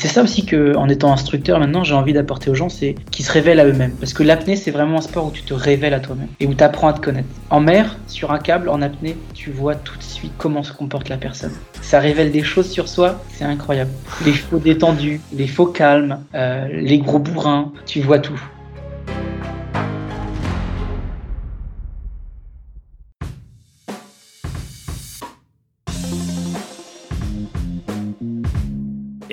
c'est ça aussi que, en étant instructeur maintenant, j'ai envie d'apporter aux gens, c'est qu'ils se révèlent à eux-mêmes. Parce que l'apnée, c'est vraiment un sport où tu te révèles à toi-même et où tu apprends à te connaître. En mer, sur un câble, en apnée, tu vois tout de suite comment se comporte la personne. Ça révèle des choses sur soi, c'est incroyable. Les faux détendus, les faux calmes, euh, les gros bourrins, tu vois tout.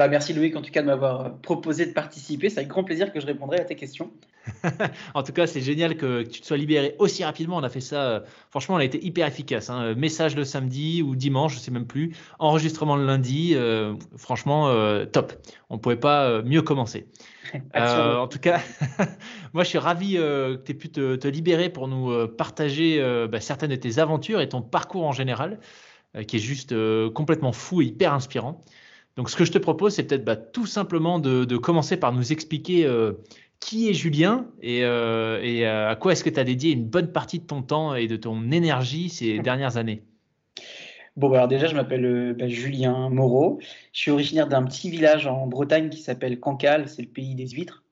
Bah, merci Loïc en tout cas de m'avoir euh, proposé de participer. C'est avec grand plaisir que je répondrai à tes questions. en tout cas, c'est génial que, tu te sois libéré aussi rapidement. On a fait ça, euh, franchement, on a été hyper efficace. Hein. Message le samedi ou dimanche, je sais même plus. Enregistrement le lundi. Euh, franchement, top. On ne pouvait pas mieux commencer. en tout cas, moi, je suis ravi que tu aies pu te, libérer pour nous partager bah, certaines de tes aventures et ton parcours en général, qui est juste complètement fou et hyper inspirant. Donc, ce que je te propose, c'est peut-être bah, tout simplement de, commencer par nous expliquer euh, qui est Julien et, euh, euh, à quoi est-ce que tu as dédié une bonne partie de ton temps et de ton énergie ces dernières années? Bon, bah, alors déjà, je m'appelle bah, Julien Moreau. Je suis originaire d'un petit village en Bretagne qui s'appelle Cancale, c'est le pays des huîtres.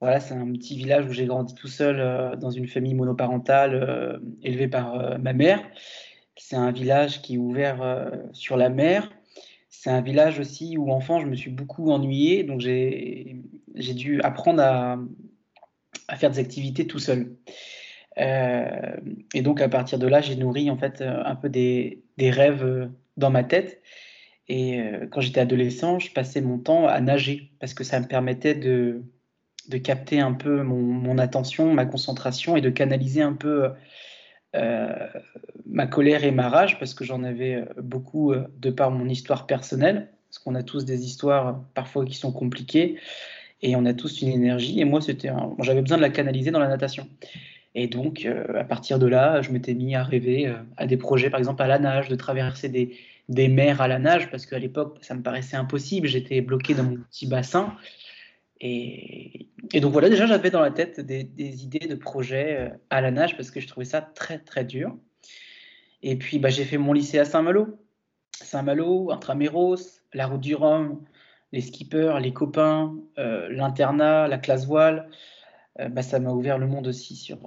Voilà, c'est un petit village où j'ai grandi tout seul dans une famille monoparentale élevée par ma mère. C'est un village qui est ouvert sur la mer c'est un village aussi où, enfant, je me suis beaucoup ennuyé, donc j'ai dû apprendre à, faire des activités tout seul. Euh, et donc, à partir de là, j'ai nourri en fait un peu des, rêves euh, dans ma tête. Et euh, quand j'étais adolescent, je passais mon temps à nager parce que ça me permettait de, capter un peu mon, attention, ma concentration et de canaliser un peu euh, ma colère et ma rage, parce que j'en avais euh, beaucoup euh, de par mon histoire personnelle, parce qu'on a tous des histoires parfois qui sont compliquées, et on a tous une énergie, et moi, c'était j'avais besoin de la canaliser dans la natation. Et donc, à partir de là, je m'étais mis à rêver à des projets, par exemple à la nage, de traverser des, des mers à la nage, parce qu'à l'époque, ça me paraissait impossible. J'étais bloqué dans mon petit bassin. Et, donc voilà, déjà j'avais dans la tête des, idées de projets euh, à la nage parce que je trouvais ça très très dur. Et puis bah, j'ai fait mon lycée à Saint-Malo. Saint-Malo, Intramuros, la route du Rhum, les skippers, les copains, euh, l'internat, la classe voile. Euh, bah, ça m'a ouvert le monde aussi sur,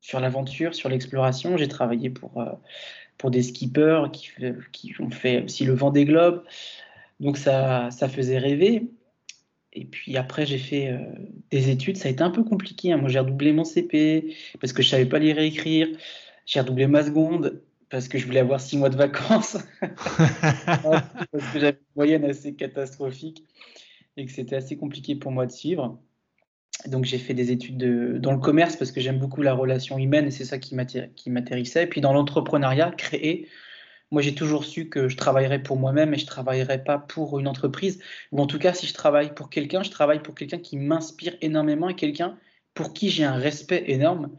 sur l'aventure, sur l'exploration. J'ai travaillé pour, pour des skippers qui, qui ont fait aussi le vent des globes. Donc ça, ça faisait rêver. Et puis après, j'ai fait euh, des études. Ça a été un peu compliqué. Hein. Moi, j'ai redoublé mon CP parce que je savais pas lire et écrire. J'ai redoublé ma seconde parce que je voulais avoir six mois de vacances. parce que j'avais une moyenne assez catastrophique et que c'était assez compliqué pour moi de suivre. Donc j'ai fait des études de, dans le commerce parce que j'aime beaucoup la relation humaine et c'est ça qui m'atterrissait. Et puis dans l'entrepreneuriat, créer moi, j'ai toujours su que je travaillerais pour moi-même et je travaillerais pas pour une entreprise. Ou en tout cas, si je travaille pour quelqu'un, je travaille pour quelqu'un qui m'inspire énormément et quelqu'un pour qui j'ai un respect énorme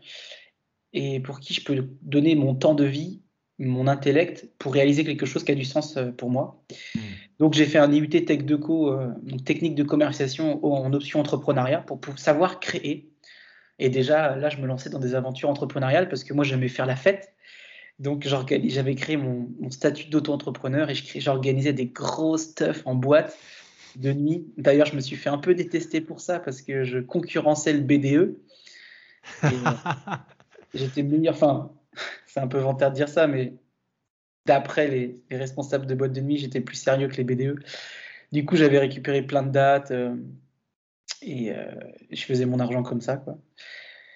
et pour qui je peux donner mon temps de vie, mon intellect pour réaliser quelque chose qui a du sens euh, pour moi. Hmm. Donc, j'ai fait un IUT Tech Deco, euh, technique de commercialisation en option entrepreneuriat pour, pour savoir créer. Et déjà, là, je me lançais dans des aventures entrepreneuriales parce que moi, j'aimais faire la fête. Donc, j'avais créé mon, statut d'auto-entrepreneur et j'organisais des gros stuff en boîte de nuit. D'ailleurs, je me suis fait un peu détester pour ça parce que je concurrençais le BDE. J'étais meilleur. Enfin, c'est un peu vantaire de dire ça, mais d'après les, responsables de boîte de nuit, j'étais plus sérieux que les BDE. Du coup, j'avais récupéré plein de dates. Euh, Et je faisais mon argent comme ça, quoi.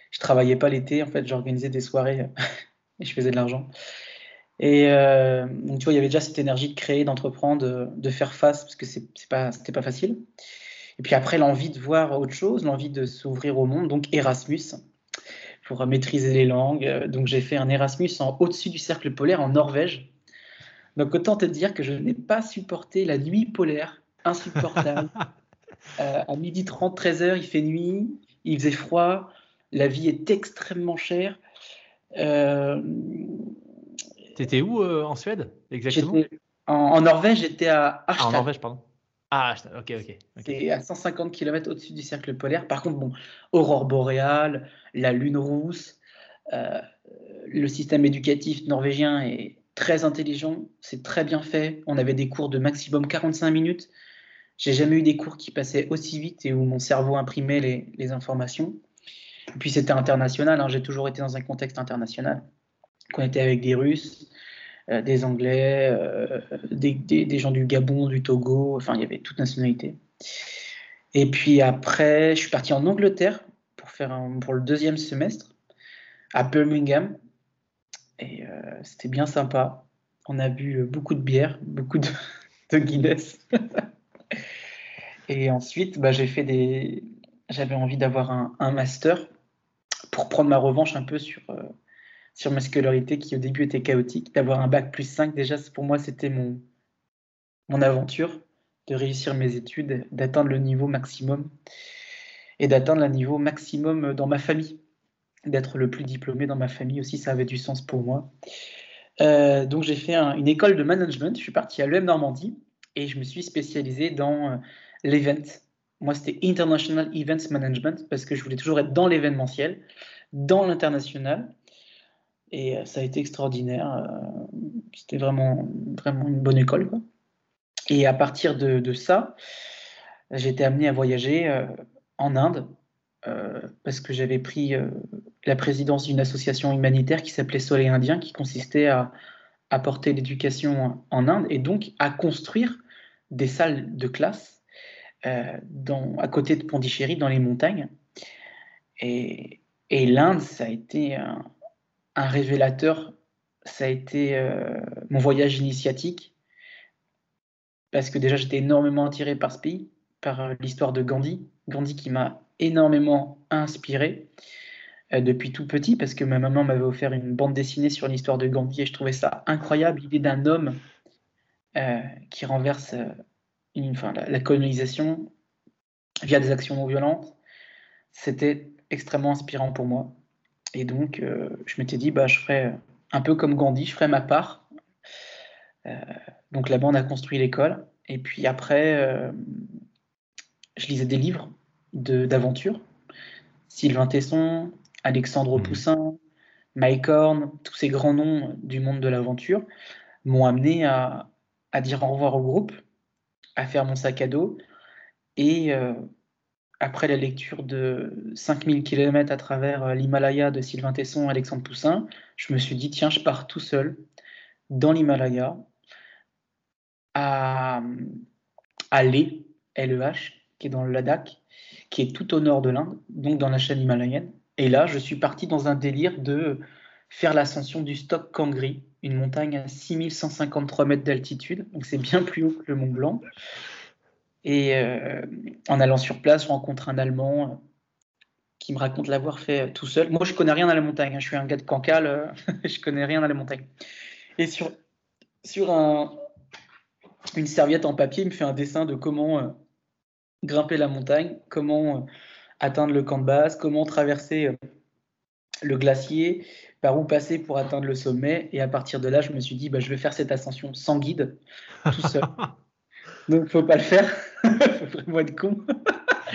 Je travaillais pas l'été, en fait, j'organisais des soirées et je faisais de l'argent. Et donc, tu vois, il y avait déjà cette énergie de créer, d'entreprendre, de, faire face, parce que c'est pas, c'était pas facile. Et puis après, l'envie de voir autre chose, l'envie de s'ouvrir au monde, donc Erasmus, pour maîtriser les langues. Donc j'ai fait un Erasmus en au-dessus du cercle polaire en Norvège. Donc autant te dire que je n'ai pas supporté la nuit polaire, insupportable. euh, à midi 30, 13h, il fait nuit, il faisait froid, la vie est extrêmement chère. Euh... T'étais où euh, en Suède exactement? en, Norvège, j'étais à Ah, en Norvège, pardon. Ah, ok, ok. C'est à 150 km au-dessus du cercle polaire. Par contre, bon, aurore boréale, la lune rousse, euh, le système éducatif norvégien est très intelligent, c'est très bien fait. On avait des cours de maximum 45 minutes. J'ai jamais eu des cours qui passaient aussi vite et où mon cerveau imprimait les, informations. Puis c'était international, hein. j'ai toujours été dans un contexte international. On était avec des Russes, euh, des Anglais, euh, des, gens du Gabon, du Togo, enfin il y avait toute nationalité. Et puis après, je suis parti en Angleterre pour, faire pour le deuxième semestre à Birmingham. Et euh, c'était bien sympa. On a bu beaucoup de bière, beaucoup de, Guinness. et ensuite, bah. J'avais envie d'avoir un, master pour prendre ma revanche un peu sur, sur ma scolarité qui au début était chaotique. D'avoir un bac plus 5, déjà pour moi c'était mon, mon aventure de réussir mes études, d'atteindre le niveau maximum et d'atteindre le niveau maximum dans ma famille. D'être le plus diplômé dans ma famille aussi, ça avait du sens pour moi. Euh, donc j'ai fait une école de management, je suis parti à l'EM Normandie et je me suis spécialisé dans euh, l'event. Moi c'était International Events Management parce que je voulais toujours être dans l'événementiel, dans l'international et euh, ça a été extraordinaire. Euh, c'était vraiment, vraiment une bonne école. Et à partir de, ça, j'ai été amené à voyager euh, en Inde parce que j'avais pris la présidence d'une association humanitaire qui s'appelait Soleil Indien, qui consistait à apporter l'éducation en Inde et donc à construire des salles de classe dans, à côté de Pondichéry, dans les montagnes. Et, l'Inde, ça a été un, révélateur, ça a été euh, mon voyage initiatique, parce que déjà j'étais énormément attiré par ce pays, par euh, l'histoire de Gandhi, Gandhi qui m'a énormément inspiré euh, depuis tout petit, parce que ma maman m'avait offert une bande dessinée sur l'histoire de Gandhi et je trouvais ça incroyable, l'idée d'un homme qui renverse une, la, la colonisation via des actions non violentes. C'était extrêmement inspirant pour moi. Et donc, euh, je m'étais dit, bah, je ferais un peu comme Gandhi, je ferais ma part. Euh, donc là-bas, on a construit l'école. Et puis après, euh, je lisais des livres d'aventure. Sylvain Tesson, Alexandre mmh. Poussin, Mike Horn, tous ces grands noms du monde de l'aventure m'ont amené à, à, dire au revoir au groupe, à faire mon sac à dos et après la lecture de 5000 km à travers euh, l'Himalaya de Sylvain Tesson et Alexandre Poussin, je me suis dit, tiens, je pars tout seul dans l'Himalaya à, à Leh, LEH, qui est dans le Ladakh, qui est tout au nord de l'Inde, donc dans la chaîne himalayenne. Et là, je suis parti dans un délire de faire l'ascension du Stock Kangri, une montagne à 6153 mètres d'altitude, donc c'est bien plus haut que le Mont Blanc. Et euh, en allant sur place, je rencontre un Allemand euh, qui me raconte l'avoir fait euh, tout seul. Moi, je connais rien à la montagne. Hein. Je suis un gars de Cancale, je connais rien à la montagne. Et sur, sur un, une serviette en papier, il me fait un dessin de comment grimper la montagne, comment atteindre le camp de base, comment traverser le glacier, par où passer pour atteindre le sommet. Et à partir de là, je me suis dit, bah, je vais faire cette ascension sans guide, tout seul. Donc, faut pas le faire. faut vraiment être con.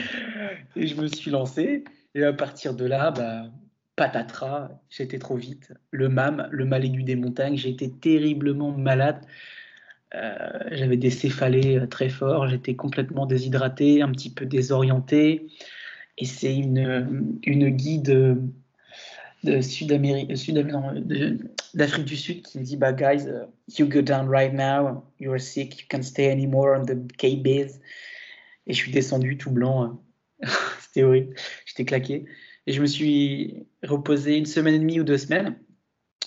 et je me suis lancé. Et à partir de là, bah, patatras, j'étais trop vite. Le MAM, le mal aigu des montagnes, été terriblement malade. Euh, j'avais des céphalées euh, très forts, j'étais complètement déshydraté, un petit peu désorienté. Et c'est une, une guide de Sud-Amérique, Sud d'Afrique du Sud qui me dit bah guys, uh, you go down right now, you're sick, you can't stay anymore on the K base. Et je suis descendu tout blanc, C'était horrible. J'étais claqué. Et je me suis reposé une semaine et demie ou deux semaines.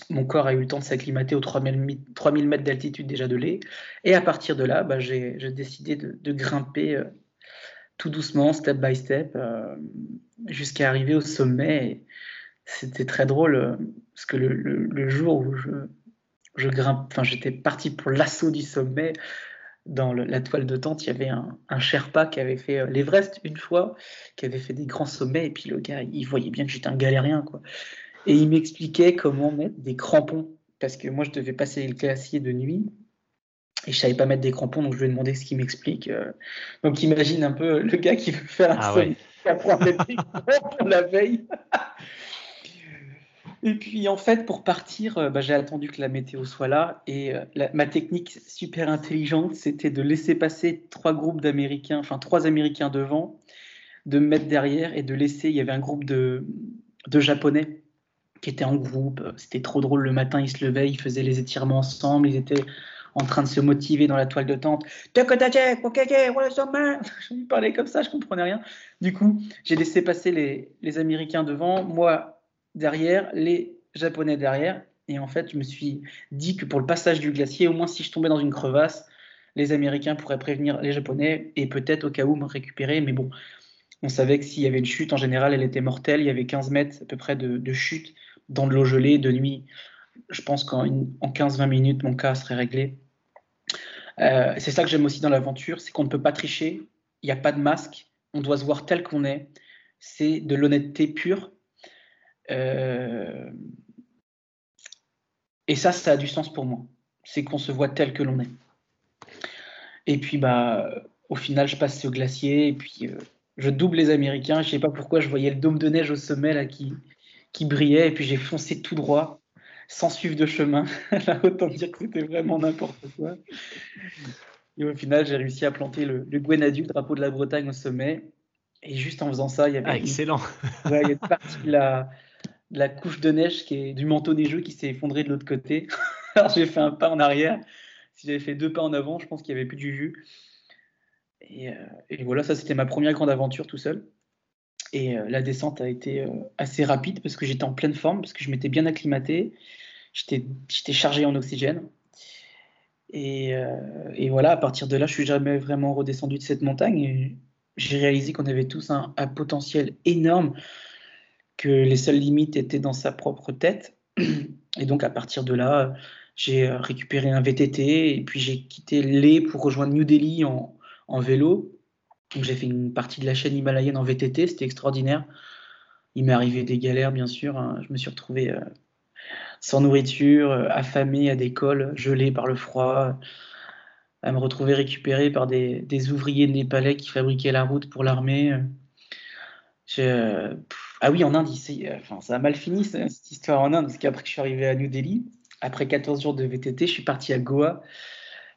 Mon corps a eu le temps de s'acclimater aux 3000, 3000 mètres d'altitude déjà de lait. Et à partir de là, bah, j'ai décidé de, grimper euh, tout doucement, step by step, euh, jusqu'à arriver au sommet. C'était très drôle euh, parce que le, jour où je, je grimpe, enfin j'étais parti pour l'assaut du sommet, dans la toile de tente, il y avait un, Sherpa qui avait fait l'Everest une fois, qui avait fait des grands sommets, et puis le gars, il voyait bien que j'étais un galérien, quoi. Et il m'expliquait comment mettre des crampons. Parce que moi, je devais passer le glacier de nuit. Et je savais pas mettre des crampons, donc je lui ai demandé ce qu'il m'explique. Euh. Donc imagine un peu le gars qui veut faire un ah sommet, qui apprend à mettre des crampons la veille. Et puis en fait, pour partir, euh, bah, j'ai attendu que la météo soit là. Et euh, ma technique super intelligente, c'était de laisser passer trois groupes d'Américains, enfin trois Américains devant, de me mettre derrière et de laisser. Il y avait un groupe de, de Japonais qui étaient en groupe. C'était trop drôle. Le matin, ils se levaient, ils faisaient les étirements ensemble, ils étaient en train de se motiver dans la toile de tente. Je lui parlais comme ça, je comprenais rien. Du coup, j'ai laissé passer les, les Américains devant, moi derrière, les Japonais derrière. Et en fait, je me suis dit que pour le passage du glacier, au moins si je tombais dans une crevasse, les Américains pourraient prévenir les Japonais et peut-être au cas où me récupérer. Mais bon, on savait que s'il y avait une chute, en général, elle était mortelle. Il y avait 15 mètres à peu près de, chute dans de l'eau gelée de nuit. Je pense qu'en en 15-20 minutes, mon cas serait réglé. Euh, c'est ça que j'aime aussi dans l'aventure, c'est qu'on ne peut pas tricher, il n'y a pas de masque, on doit se voir tel qu'on est. C'est de l'honnêteté pure. Euh, et ça, ça a du sens pour moi. C'est qu'on se voit tel que l'on est. Et puis, bah, au final, je passe ce glacier et puis euh, je double les Américains. Je ne sais pas pourquoi, je voyais le dôme de neige au sommet là qui, qui brillait et puis j'ai foncé tout droit sans suivre de chemin. Là, autant dire que c'était vraiment n'importe quoi. Et au final, j'ai réussi à planter le, le Gwenadu, le drapeau de la Bretagne au sommet. Et juste en faisant ça, il y avait ah, excellent. Une, il y a une partie de la, la, couche de neige qui est du manteau des jeux qui s'est effondré de l'autre côté. Alors j'ai fait un pas en arrière. Si j'avais fait deux pas en avant, je pense qu'il n'y avait plus du jus. Et, euh, et voilà, ça c'était ma première grande aventure tout seul. Et euh, la descente a été euh, assez rapide parce que j'étais en pleine forme, parce que je m'étais bien acclimaté, j'étais chargé en oxygène. Et, voilà, à partir de là, je suis jamais vraiment redescendu de cette montagne. J'ai réalisé qu'on avait tous un, potentiel énorme, que les seules limites étaient dans sa propre tête. Et donc, à partir de là, j'ai récupéré un VTT et puis j'ai quitté Lé pour rejoindre New Delhi en, vélo. J'ai fait une partie de la chaîne himalayenne en VTT, c'était extraordinaire. Il m'est arrivé des galères, bien sûr. Hein. Je me suis retrouvé euh, sans nourriture, euh, affamé à des cols, gelé par le froid, à me retrouver récupéré par des, ouvriers népalais qui fabriquaient la route pour l'armée. Euh, ah oui, en Inde, enfin, ça a mal fini cette histoire en Inde, parce qu'après que je suis arrivé à New Delhi, après 14 jours de VTT, je suis parti à Goa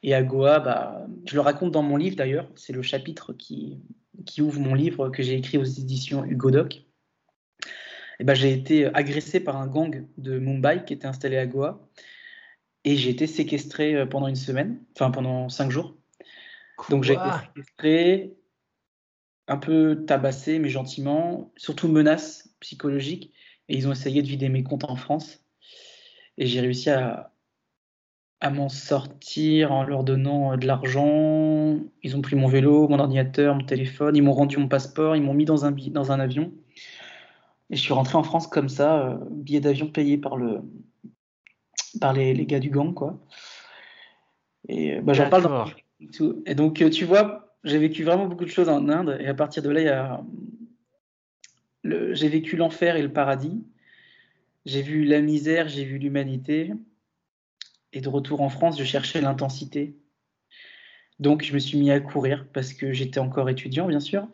et à Goa, bah, je le raconte dans mon livre d'ailleurs, c'est le chapitre qui, qui ouvre mon livre que j'ai écrit aux éditions Hugo Doc. Et bah, j'ai été agressé par un gang de Mumbai qui était installé à Goa. Et j'ai été séquestré euh, pendant une semaine, enfin pendant cinq jours. Donc j'ai été séquestré, un peu tabassé, mais gentiment, surtout menace psychologique. Et ils ont essayé de vider mes comptes en France. Et j'ai réussi à, à m'en sortir en leur donnant euh, de l'argent. Ils ont pris mon vélo, mon ordinateur, mon téléphone, ils m'ont rendu mon passeport, ils m'ont mis dans un, dans un avion. Et je suis rentré en France comme ça, euh, billet d'avion payé par, le, par les, les, gars du gang, quoi. Et euh, bah, j'en parle dans Et donc, tu vois, j'ai vécu vraiment beaucoup de choses en Inde. Et à partir de là, j'ai vécu l'enfer et le paradis. J'ai vu la misère, j'ai vu l'humanité. Et de retour en France, je cherchais l'intensité. Donc, je me suis mis à courir parce que j'étais encore étudiant, bien sûr.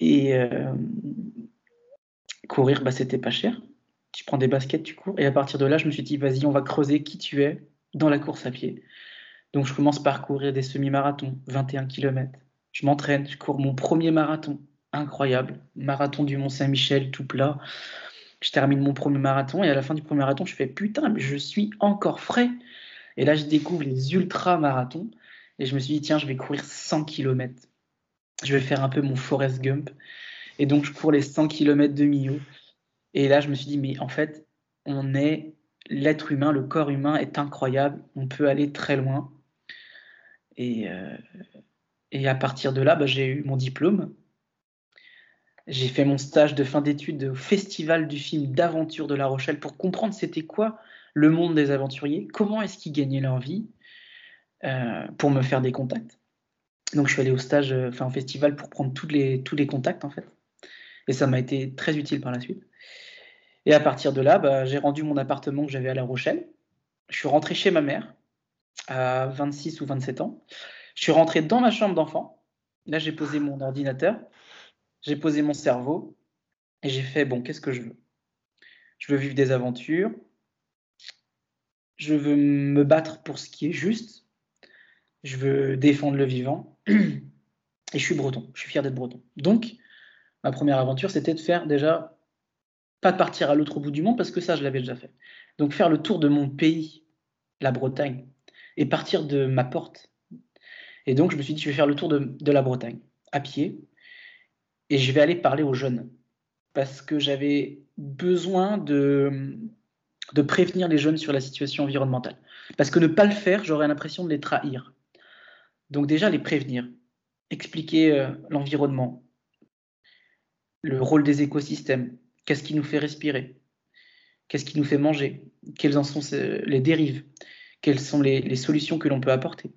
Et euh, courir, bah, c'était pas cher. Tu prends des baskets, tu cours. Et à partir de là, je me suis dit, vas-y, on va creuser qui tu es dans la course à pied. Donc, je commence par courir des semi-marathons, 21 km. Je m'entraîne, je cours mon premier marathon. Incroyable. Marathon du Mont-Saint-Michel, tout plat. Je termine mon premier marathon et à la fin du premier marathon, je fais putain, mais je suis encore frais. Et là, je découvre les ultra-marathons. Et je me suis dit, tiens, je vais courir 100 km. Je vais faire un peu mon Forest Gump. Et donc, je cours les 100 km de Millau. Et là, je me suis dit, mais en fait, on est l'être humain, le corps humain est incroyable. On peut aller très loin. Et, euh, et à partir de là, bah, j'ai eu mon diplôme. J'ai fait mon stage de fin d'études au Festival du film d'aventure de La Rochelle pour comprendre c'était quoi le monde des aventuriers, comment est-ce qu'ils gagnaient leur vie, euh, pour me faire des contacts. Donc je suis allé au stage, euh, enfin au festival pour prendre tous les, contacts en fait. Et ça m'a été très utile par la suite. Et à partir de là, bah, j'ai rendu mon appartement que j'avais à La Rochelle. Je suis rentré chez ma mère à 26 ou 27 ans. Je suis rentré dans ma chambre d'enfant. Là, j'ai posé mon ordinateur, j'ai posé mon cerveau et j'ai fait bon, qu'est-ce que je veux? Je veux vivre des aventures. Je veux me battre pour ce qui est juste. Je veux défendre le vivant. Et je suis breton. Je suis fier d'être breton. Donc, ma première aventure, c'était de faire déjà, pas de partir à l'autre bout du monde, parce que ça, je l'avais déjà fait. Donc, faire le tour de mon pays, la Bretagne, et partir de ma porte. Et donc, je me suis dit, je vais faire le tour de, la Bretagne, à pied, et je vais aller parler aux jeunes. Parce que j'avais besoin de, de prévenir les jeunes sur la situation environnementale. Parce que ne pas le faire, j'aurais l'impression de les trahir. Donc déjà, les prévenir, expliquer euh, l'environnement, le rôle des écosystèmes, qu'est-ce qui nous fait respirer, qu'est-ce qui nous fait manger, quelles en sont les dérives, quelles sont les, solutions que l'on peut apporter.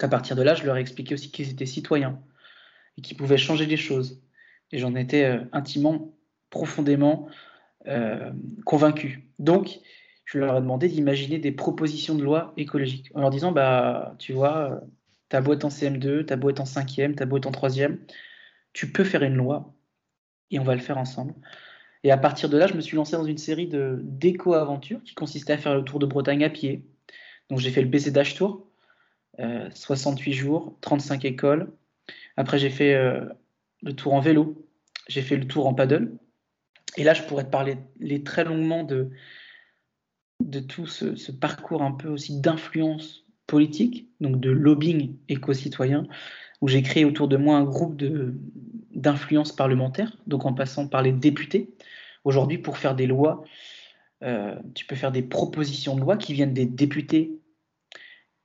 À partir de là, je leur ai expliqué aussi qu'ils étaient citoyens et qu'ils pouvaient changer les choses. Et j'en étais euh, intimement, profondément euh, convaincu. Donc, je leur ai demandé d'imaginer des propositions de loi écologiques en leur disant, bah, tu vois, ta boîte en CM2, ta boîte en 5e, ta boîte en 3e, tu peux faire une loi et on va le faire ensemble. Et à partir de là, je me suis lancé dans une série d'éco-aventures qui consistait à faire le tour de Bretagne à pied. Donc j'ai fait le BCDH Tour, 68 euh, jours, 35 écoles. Après, j'ai fait euh, le tour en vélo, j'ai fait le tour en paddle. Et là, je pourrais te parler très longuement de, tout ce, ce parcours un peu aussi d'influence politique, donc de lobbying éco-citoyen, où j'ai créé autour de moi un groupe d'influence parlementaire, donc en passant par les députés. Aujourd'hui, pour faire des lois, euh, tu peux faire des propositions de loi qui viennent des députés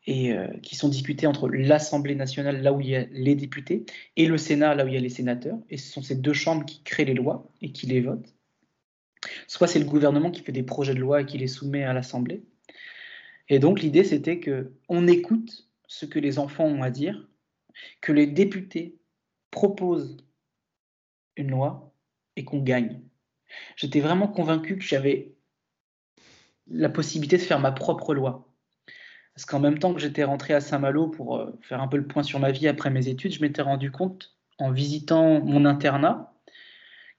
et euh, qui sont discutées entre l'Assemblée nationale, là où il y a les députés, et le Sénat, là où il y a les sénateurs. Et ce sont ces deux chambres qui créent les lois et qui les votent. Soit c'est le gouvernement qui fait des projets de loi et qui les soumet à l'Assemblée. Et donc l'idée, c'était que on écoute ce que les enfants ont à dire, que les députés proposent une loi et qu'on gagne. J'étais vraiment convaincu que j'avais la possibilité de faire ma propre loi. Parce qu'en même temps que j'étais rentré à Saint-Malo pour euh, faire un peu le point sur ma vie après mes études, je m'étais rendu compte en visitant mon internat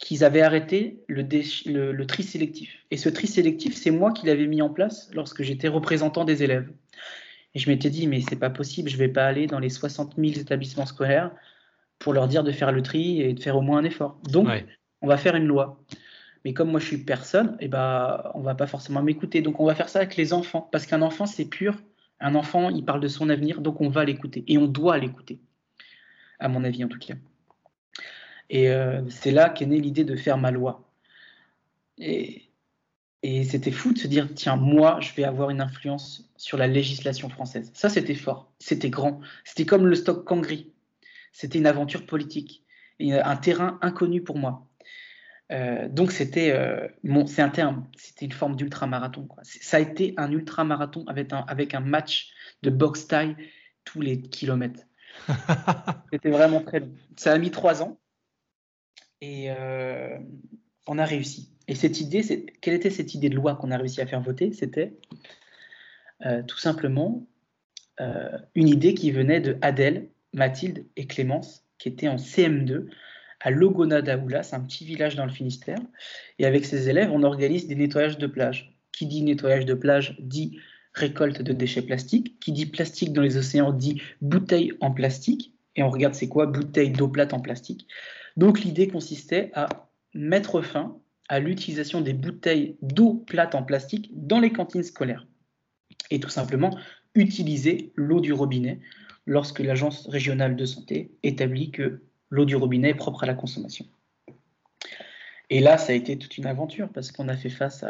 qu'ils avaient arrêté le, le, tri sélectif. Et ce tri sélectif, c'est moi qui l'avais mis en place lorsque j'étais représentant des élèves. Et je m'étais dit, mais c'est pas possible, je vais pas aller dans les 60 000 établissements scolaires pour leur dire de faire le tri et de faire au moins un effort. Donc, on va faire une loi. Mais comme moi je suis personne, et eh ben, on va pas forcément m'écouter. Donc on va faire ça avec les enfants, parce qu'un enfant c'est pur. Un enfant, il parle de son avenir, donc on va l'écouter et on doit l'écouter, à mon avis en tout cas. Et euh, c'est là qu'est née l'idée de faire ma loi. Et, et c'était fou de se dire, tiens, moi, je vais avoir une influence sur la législation française. Ça, c'était fort, c'était grand. C'était comme le stock Kangri. C'était une aventure politique, un terrain inconnu pour moi. Euh, donc c'était euh, c'est un terme, c'était une forme d'ultra-marathon. Ça a été un ultra-marathon avec un, avec un match de boxe taille tous les kilomètres. c'était vraiment très long. Ça a mis trois ans et euh, on a réussi. Et cette idée, c'est, quelle était cette idée de loi qu'on a réussi à faire voter? C'était tout simplement une idée qui venait de Adèle, Mathilde et Clémence, qui étaient en CM2 à Logona d'Aoula, c'est un petit village dans le Finistère. Et avec ses élèves, on organise des nettoyages de plage. Qui dit nettoyage de plage dit récolte de déchets plastiques. Qui dit plastique dans les océans dit bouteilles en plastique. Et on regarde c'est quoi bouteilles d'eau plate en plastique. Donc l'idée consistait à mettre fin à l'utilisation des bouteilles d'eau plate en plastique dans les cantines scolaires. Et tout simplement utiliser l'eau du robinet lorsque l'agence régionale de santé établit que l'eau du robinet propre à la consommation. Et là, ça a été toute une aventure parce qu'on a fait face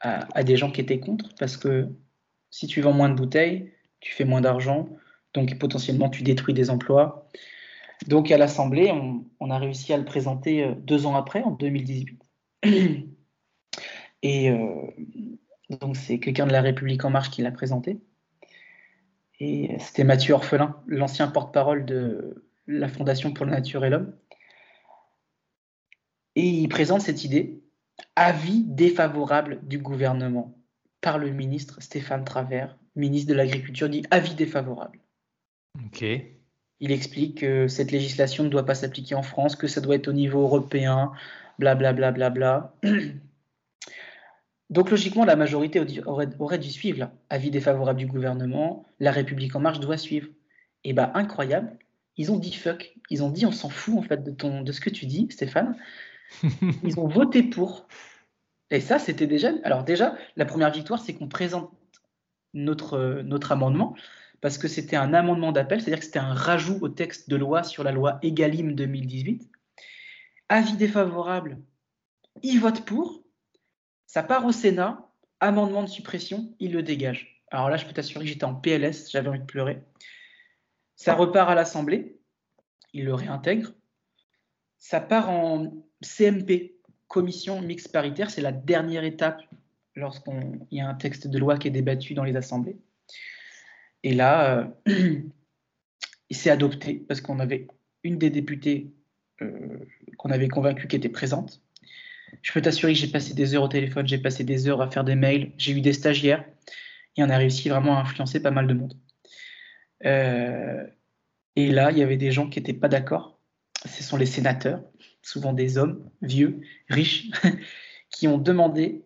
à, des gens qui étaient contre. Parce que si tu vends moins de bouteilles, tu fais moins d'argent, donc potentiellement tu détruis des emplois. Donc à l'Assemblée, on, a réussi à le présenter euh, deux ans après, en 2018. Et euh, donc c'est quelqu'un de la République en marche qui l'a présenté. Et c'était Mathieu Orphelin, l'ancien porte-parole de la Fondation pour la Nature et l'Homme. Et il présente cette idée, avis défavorable du gouvernement par le ministre Stéphane Travers, ministre de l'Agriculture, dit avis défavorable. Ok. Il explique que cette législation ne doit pas s'appliquer en France, que ça doit être au niveau européen, blablabla. Bla, bla, bla, Donc logiquement, la majorité aurait, dû suivre avis défavorable du gouvernement, la République en marche doit suivre. Et bah incroyable, ils ont dit fuck, ils ont dit on s'en fout en fait de, ton, de ce que tu dis, Stéphane. ils ont voté pour. Et ça, c'était déjà. Alors déjà, la première victoire, c'est qu'on présente notre, notre amendement parce que c'était un amendement d'appel, c'est-à-dire que c'était un rajout au texte de loi sur la loi Egalim 2018. Avis défavorable, ils votent pour, ça part au Sénat, amendement de suppression, il le dégage. Alors là, je peux t'assurer que j'étais en PLS, j'avais envie de pleurer. Ça repart à l'Assemblée, il le réintègre. Ça part en CMP, commission mixte paritaire, c'est la dernière étape lorsqu'il y a un texte de loi qui est débattu dans les assemblées. Et là, euh, il s'est adopté parce qu'on avait une des députées euh, qu'on avait convaincue qui était présente. Je peux t'assurer que j'ai passé des heures au téléphone, j'ai passé des heures à faire des mails, j'ai eu des stagiaires et on a réussi vraiment à influencer pas mal de monde. Euh, et là, il y avait des gens qui n'étaient pas d'accord. Ce sont les sénateurs, souvent des hommes vieux, riches, qui ont demandé,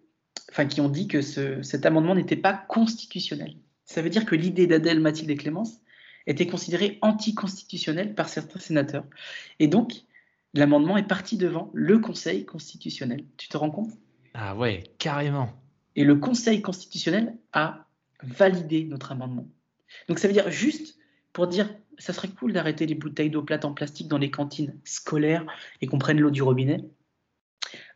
enfin qui ont dit que cet amendement n'était pas constitutionnel. Ça veut dire que l'idée d'Adèle, Mathilde et Clémence était considérée anticonstitutionnelle par certains sénateurs. Et donc, l'amendement est parti devant le Conseil constitutionnel. Tu te rends compte? Ah ouais, carrément. Et le Conseil constitutionnel a validé notre amendement. Donc ça veut dire juste pour dire, ça serait cool d'arrêter les bouteilles d'eau plate en plastique dans les cantines scolaires et qu'on prenne l'eau du robinet.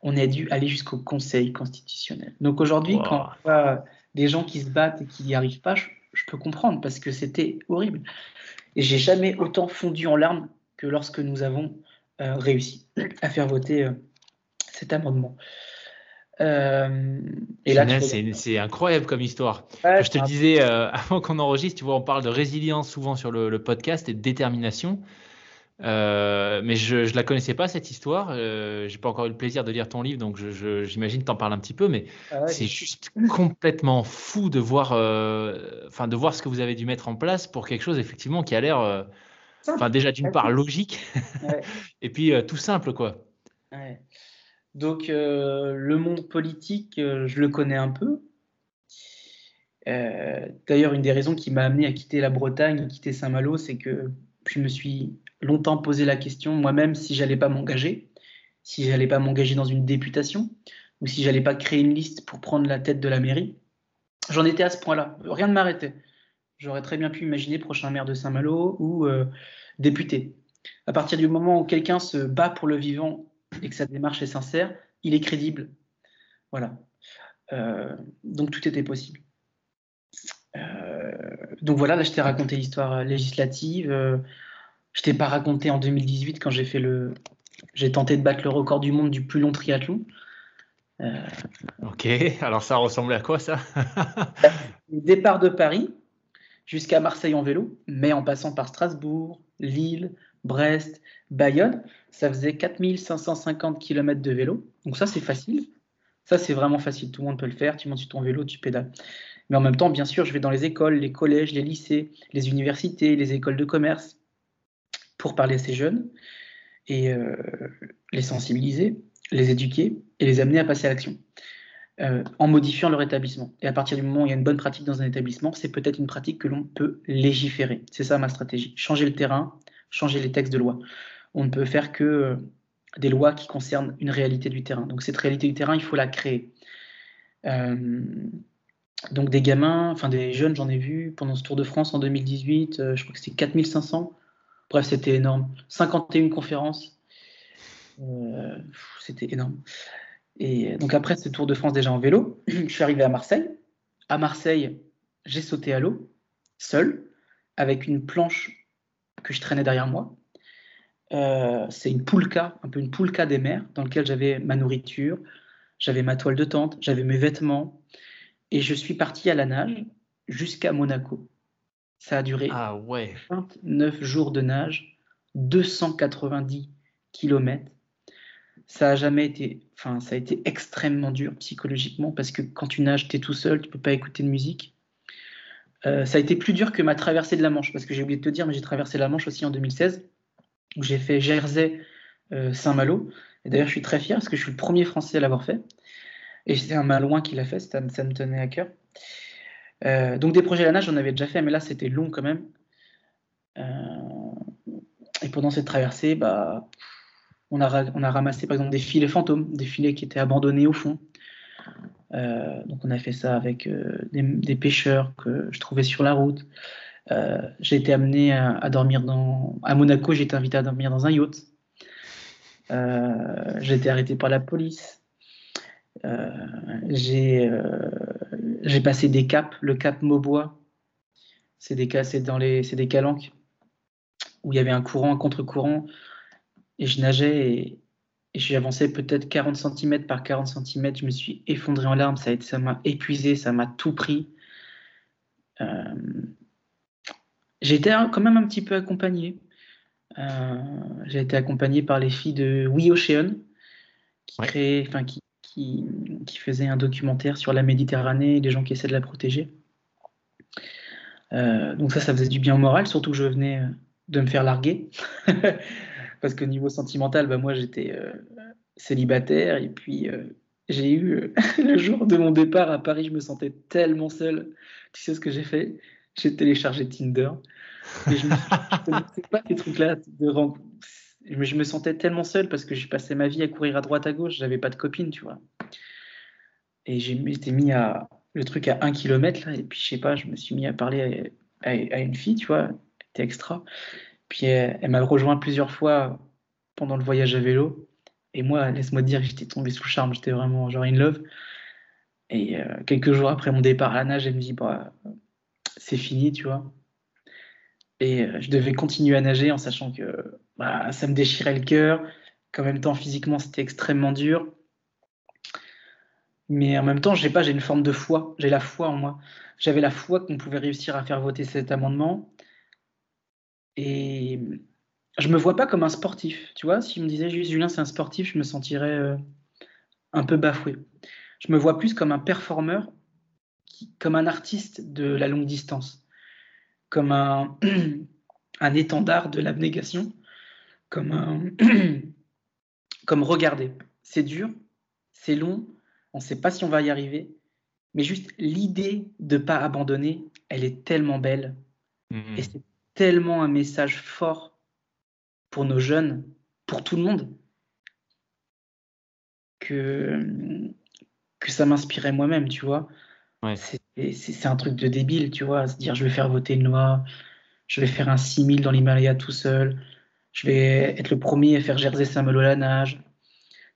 On a dû aller jusqu'au Conseil constitutionnel. Donc aujourd'hui, quand on voit des gens qui se battent et qui n'y arrivent pas, je, peux comprendre parce que c'était horrible. Et j'ai jamais autant fondu en larmes que lorsque nous avons euh, réussi à faire voter euh, cet amendement. Euh, et là, c'est incroyable comme histoire. je te le disais avant qu'on enregistre, tu vois, on parle de résilience souvent sur le, le podcast et de détermination. Euh, mais je ne la connaissais pas cette histoire. Euh, j'ai pas encore eu le plaisir de lire ton livre, donc j'imagine que tu en parles un petit peu, mais ah c'est juste complètement fou de voir, euh, enfin de voir ce que vous avez dû mettre en place pour quelque chose effectivement qui a l'air, euh, enfin déjà d'une part logique, et puis tout simple quoi. Donc le monde politique, je le connais un peu. D'ailleurs, une des raisons qui m'a amené à quitter la Bretagne, à quitter Saint-Malo, c'est que je me suis longtemps posé la question moi-même si j'allais pas m'engager, si j'allais pas m'engager dans une députation, ou si j'allais pas créer une liste pour prendre la tête de la mairie. J'en étais à ce point-là. Rien ne m'arrêtait. J'aurais très bien pu imaginer prochain maire de Saint-Malo ou euh, député. À partir du moment où quelqu'un se bat pour le vivant et que sa démarche est sincère, il est crédible. Voilà. Euh, donc tout était possible. Euh, donc voilà, là je t'ai raconté l'histoire législative. Je t'ai pas raconté en 2018 quand j'ai fait le, j'ai tenté de battre le record du monde du plus long triathlon. Euh, ok, alors ça ressemblait à quoi ça? Départ de Paris jusqu'à Marseille en vélo, mais en passant par Strasbourg, Lille, Brest, Bayonne, ça faisait 4550 km de vélo. Donc ça c'est facile. Ça c'est vraiment facile, tout le monde peut le faire. Tu montes sur ton vélo, tu pédales. Mais en même temps, bien sûr, je vais dans les écoles, les collèges, les lycées, les universités, les écoles de commerce pour parler à ces jeunes et euh, les sensibiliser, les éduquer et les amener à passer à l'action. Euh, en modifiant leur établissement. Et à partir du moment où il y a une bonne pratique dans un établissement, c'est peut-être une pratique que l'on peut légiférer. C'est ça ma stratégie. Changer le terrain, changer les textes de loi. On ne peut faire que euh, des lois qui concernent une réalité du terrain. Donc cette réalité du terrain, il faut la créer. donc des gamins, enfin des jeunes, j'en ai vu pendant ce Tour de France en 2018, je crois que c'était 4500 Bref, c'était énorme. 51 conférences. C'était énorme. Et donc après ce Tour de France déjà en vélo, je suis arrivé à Marseille. À Marseille, j'ai sauté à l'eau, seul, avec une planche que je traînais derrière moi. Euh, c'est une poulka, un peu une poulka des mers, dans lequel j'avais ma nourriture, j'avais ma toile de tente, j'avais mes vêtements, et je suis parti à la nage jusqu'à Monaco. Ça a duré ah ouais. 29 jours de nage, 290 km. Ça a jamais été, enfin, ça a été extrêmement dur psychologiquement parce que quand tu nages, tu es tout seul, tu peux pas écouter de musique. Euh, ça a été plus dur que ma traversée de la Manche parce que j'ai oublié de te dire, mais j'ai traversé la Manche aussi en 2016 où j'ai fait Jersey-Saint-Malo. Euh, et d'ailleurs, je suis très fier parce que je suis le premier Français à l'avoir fait. Et c'est un Malouin qui l'a fait, ça, me tenait à cœur. Euh, donc des projets à la nage, j'en avais déjà fait, mais là c'était long quand même. et pendant cette traversée, bah, on a, on a ramassé par exemple des filets fantômes, des filets qui étaient abandonnés au fond. Euh, donc on a fait ça avec euh, des, pêcheurs que je trouvais sur la route. Euh, j'ai été amené à, dormir dans à Monaco, j'ai été invité à dormir dans un yacht. j'ai été arrêté par la police. j'ai passé des caps, le cap Maubois. C'est des dans les c'est des calanques où il y avait un courant, un contre-courant et je nageais et, j'ai avancé peut-être 40 cm par 40 cm. Je me suis effondré en larmes. Ça, ça m'a épuisé, ça m'a tout pris. Euh, j'ai été quand même un petit peu accompagné. Euh, j'ai été accompagné par les filles de We Ocean, qui, enfin, qui, qui, qui faisaient un documentaire sur la Méditerranée et les gens qui essaient de la protéger. Euh, donc ça, ça faisait du bien au moral, surtout que je venais de me faire larguer. parce qu'au niveau sentimental, bah, moi j'étais euh, célibataire et puis euh, j'ai eu euh, le jour de mon départ à Paris, je me sentais tellement seul. Tu sais ce que j'ai fait? J'ai téléchargé Tinder. Et je me pas ces trucs-là de je me sentais tellement seul parce que j'ai passé ma vie à courir à droite à gauche, j'avais pas de copine, tu vois. Et j'ai mis à le truc à un kilomètre là, et puis je sais pas, je me suis mis à parler à, à une fille, tu vois, c'était extra. Puis elle, m'a rejoint plusieurs fois pendant le voyage à vélo. Et moi, laisse-moi dire, j'étais tombé sous charme, j'étais vraiment genre in love. Et euh, quelques jours après mon départ à la nage, elle me dit, bah, c'est fini, tu vois. Et euh, je devais continuer à nager en sachant que bah, ça me déchirait le cœur, qu'en même temps, physiquement, c'était extrêmement dur. Mais en même temps, je pas, j'ai une forme de foi. J'ai la foi en moi. J'avais la foi qu'on pouvait réussir à faire voter cet amendement. Et je me vois pas comme un sportif. Tu vois, si me disait Julien, c'est un sportif, je me sentirais euh, un peu bafoué. Je me vois plus comme un performeur, comme un artiste de la longue distance, comme un, un étendard de l'abnégation, comme un. comme regarder. C'est dur, c'est long, on ne sait pas si on va y arriver, mais juste l'idée de pas abandonner, elle est tellement belle. Mmh. Et c'est tellement un message fort pour nos jeunes, pour tout le monde, que, que ça m'inspirait moi-même, tu vois. C'est un truc de débile, tu vois, se dire je vais faire voter une loi, je vais faire un 6000 dans l'Himalaya tout seul, je vais être le premier à faire Jersey Saint-Malo la nage.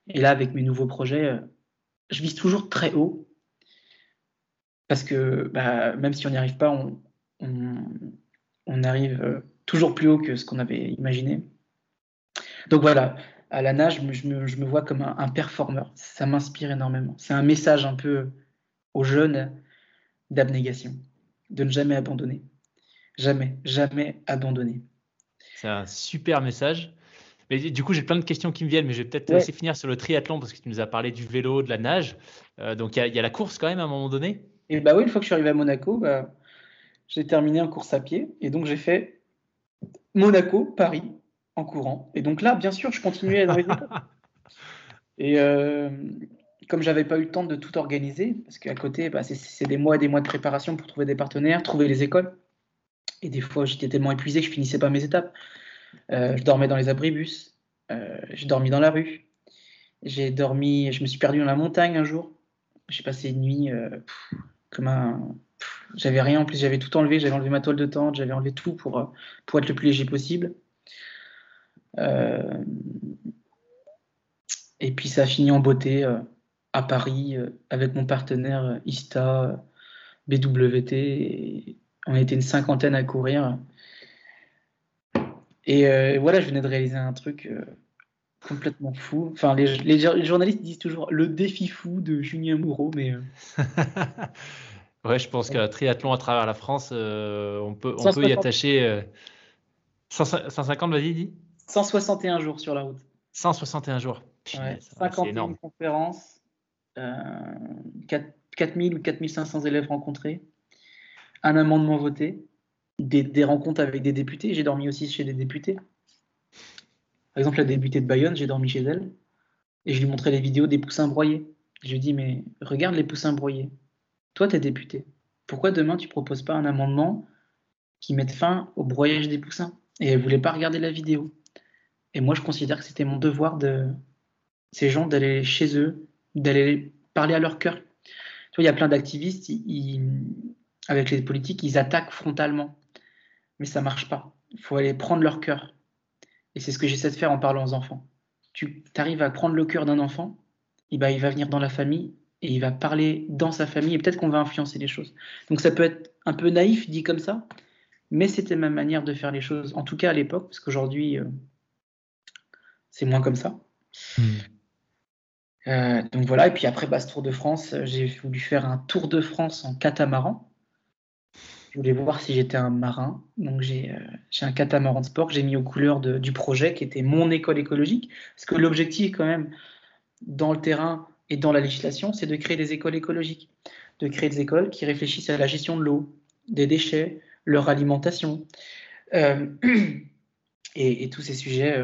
Et là, avec mes nouveaux projets, euh, je vise toujours très haut. Parce que bah, même si on n'y arrive pas, on, on arrive euh, toujours plus haut que ce qu'on avait imaginé. Donc voilà, à la nage, je me, vois comme un, performeur. Ça m'inspire énormément. C'est un message un peu aux jeunes d'abnégation, de ne jamais abandonner. Jamais, jamais abandonner. C'est un super message. Mais du coup, j'ai plein de questions qui me viennent, mais je vais peut-être aussi finir sur le triathlon parce que tu nous as parlé du vélo, de la nage. Euh, donc, il y, a la course quand même à un moment donné. Et bah oui, une fois que je suis arrivé à Monaco, bah, j'ai terminé en course à pied et donc j'ai fait Monaco, Paris en courant. Et donc là, bien sûr, je continuais dans les Et euh, comme j'avais pas eu le temps de tout organiser, parce qu'à côté, bah, c'est des mois et des mois de préparation pour trouver des partenaires, trouver les écoles. Et des fois, j'étais tellement épuisé que je finissais pas mes étapes. Euh, je dormais dans les abribus. Euh, j'ai dormi dans la rue. J'ai dormi, je me suis perdu dans la montagne un jour. J'ai passé une nuit euh, comme un, j'avais rien en plus, j'avais tout enlevé, j'avais enlevé ma toile de tente, j'avais enlevé tout pour, euh, pour être le plus léger possible. Euh, Et puis ça a fini en beauté euh, à Paris avec mon partenaire Ista, BWT. On était une cinquantaine à courir. Et voilà, je venais de réaliser un truc complètement fou. Enfin, les, journalistes disent toujours le défi fou de Julien Moreau, mais. ouais, je pense qu'un triathlon à travers la France, on peut, on peut y attacher. 150, vas-y, dis. 161 jours sur la route. 161 jours. Ouais, 51 conférences, euh, 4000 ou 4500 élèves rencontrés, un amendement voté, des, rencontres avec des députés. J'ai dormi aussi chez des députés. Par exemple, la députée de Bayonne, j'ai dormi chez elle et je lui montrais les vidéos des poussins broyés. Je lui ai dit, mais regarde les poussins broyés. Toi, tu es député. Pourquoi demain, tu proposes pas un amendement qui mette fin au broyage des poussins? Et elle voulait pas regarder la vidéo. Et moi, je considère que c'était mon devoir de ces gens d'aller chez eux, d'aller parler à leur cœur. Tu il y a plein d'activistes, avec les politiques, ils attaquent frontalement. Mais ça marche pas. Il faut aller prendre leur cœur. Et c'est ce que j'essaie de faire en parlant aux enfants. Tu arrives à prendre le cœur d'un enfant, et ben, il va venir dans la famille et il va parler dans sa famille et peut-être qu'on va influencer les choses. Donc ça peut être un peu naïf dit comme ça, mais c'était ma manière de faire les choses, en tout cas à l'époque, parce qu'aujourd'hui, euh, c'est moins comme ça. Hmm. Euh, donc voilà, et puis après ce Tour de France, euh, j'ai voulu faire un Tour de France en catamaran. Je voulais voir si j'étais un marin. Donc j'ai euh, un catamaran de sport que j'ai mis aux couleurs du projet qui était mon école écologique. Parce que l'objectif quand même dans le terrain et dans la législation, c'est de créer des écoles écologiques. De créer des écoles qui réfléchissent à la gestion de l'eau, des déchets, leur alimentation et, tous ces sujets.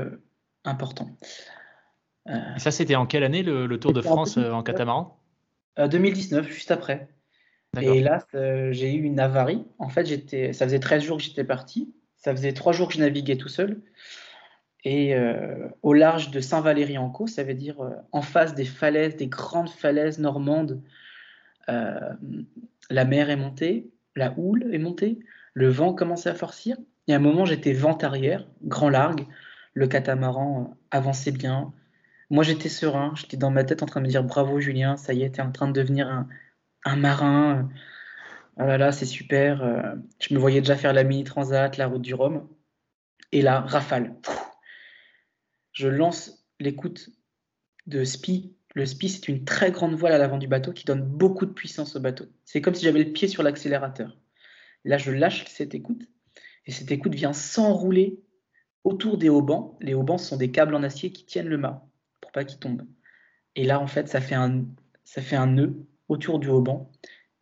Euh, ça, c'était en quelle année le, Tour de France en, euh, catamaran 2019, euh, juste après. Et là, j'ai eu une avarie. En fait, j'étais, ça faisait 13 jours que j'étais parti. Ça faisait 3 jours que je naviguais tout seul. Et au large de Saint-Valery-en-Caux, ça veut dire en face des falaises, des grandes falaises normandes, la mer est montée, la houle est montée, le vent commençait à forcir. Et à un moment, j'étais vent arrière, grand largue le catamaran avançait bien. Moi, j'étais serein, j'étais dans ma tête en train de me dire bravo Julien, ça y est, t'es en train de devenir un, marin. Oh là là, c'est super. Je me voyais déjà faire la mini transat, la route du Rhum. Et là, rafale. Je lance l'écoute de SPI. Le SPI, c'est une très grande voile à l'avant du bateau qui donne beaucoup de puissance au bateau. C'est comme si j'avais le pied sur l'accélérateur. Là, je lâche cette écoute et cette écoute vient s'enrouler autour des haubans. Les haubans sont des câbles en acier qui tiennent le mât pour pas qu'il tombe. Et là, en fait, ça fait un, ça fait un nœud autour du hauban.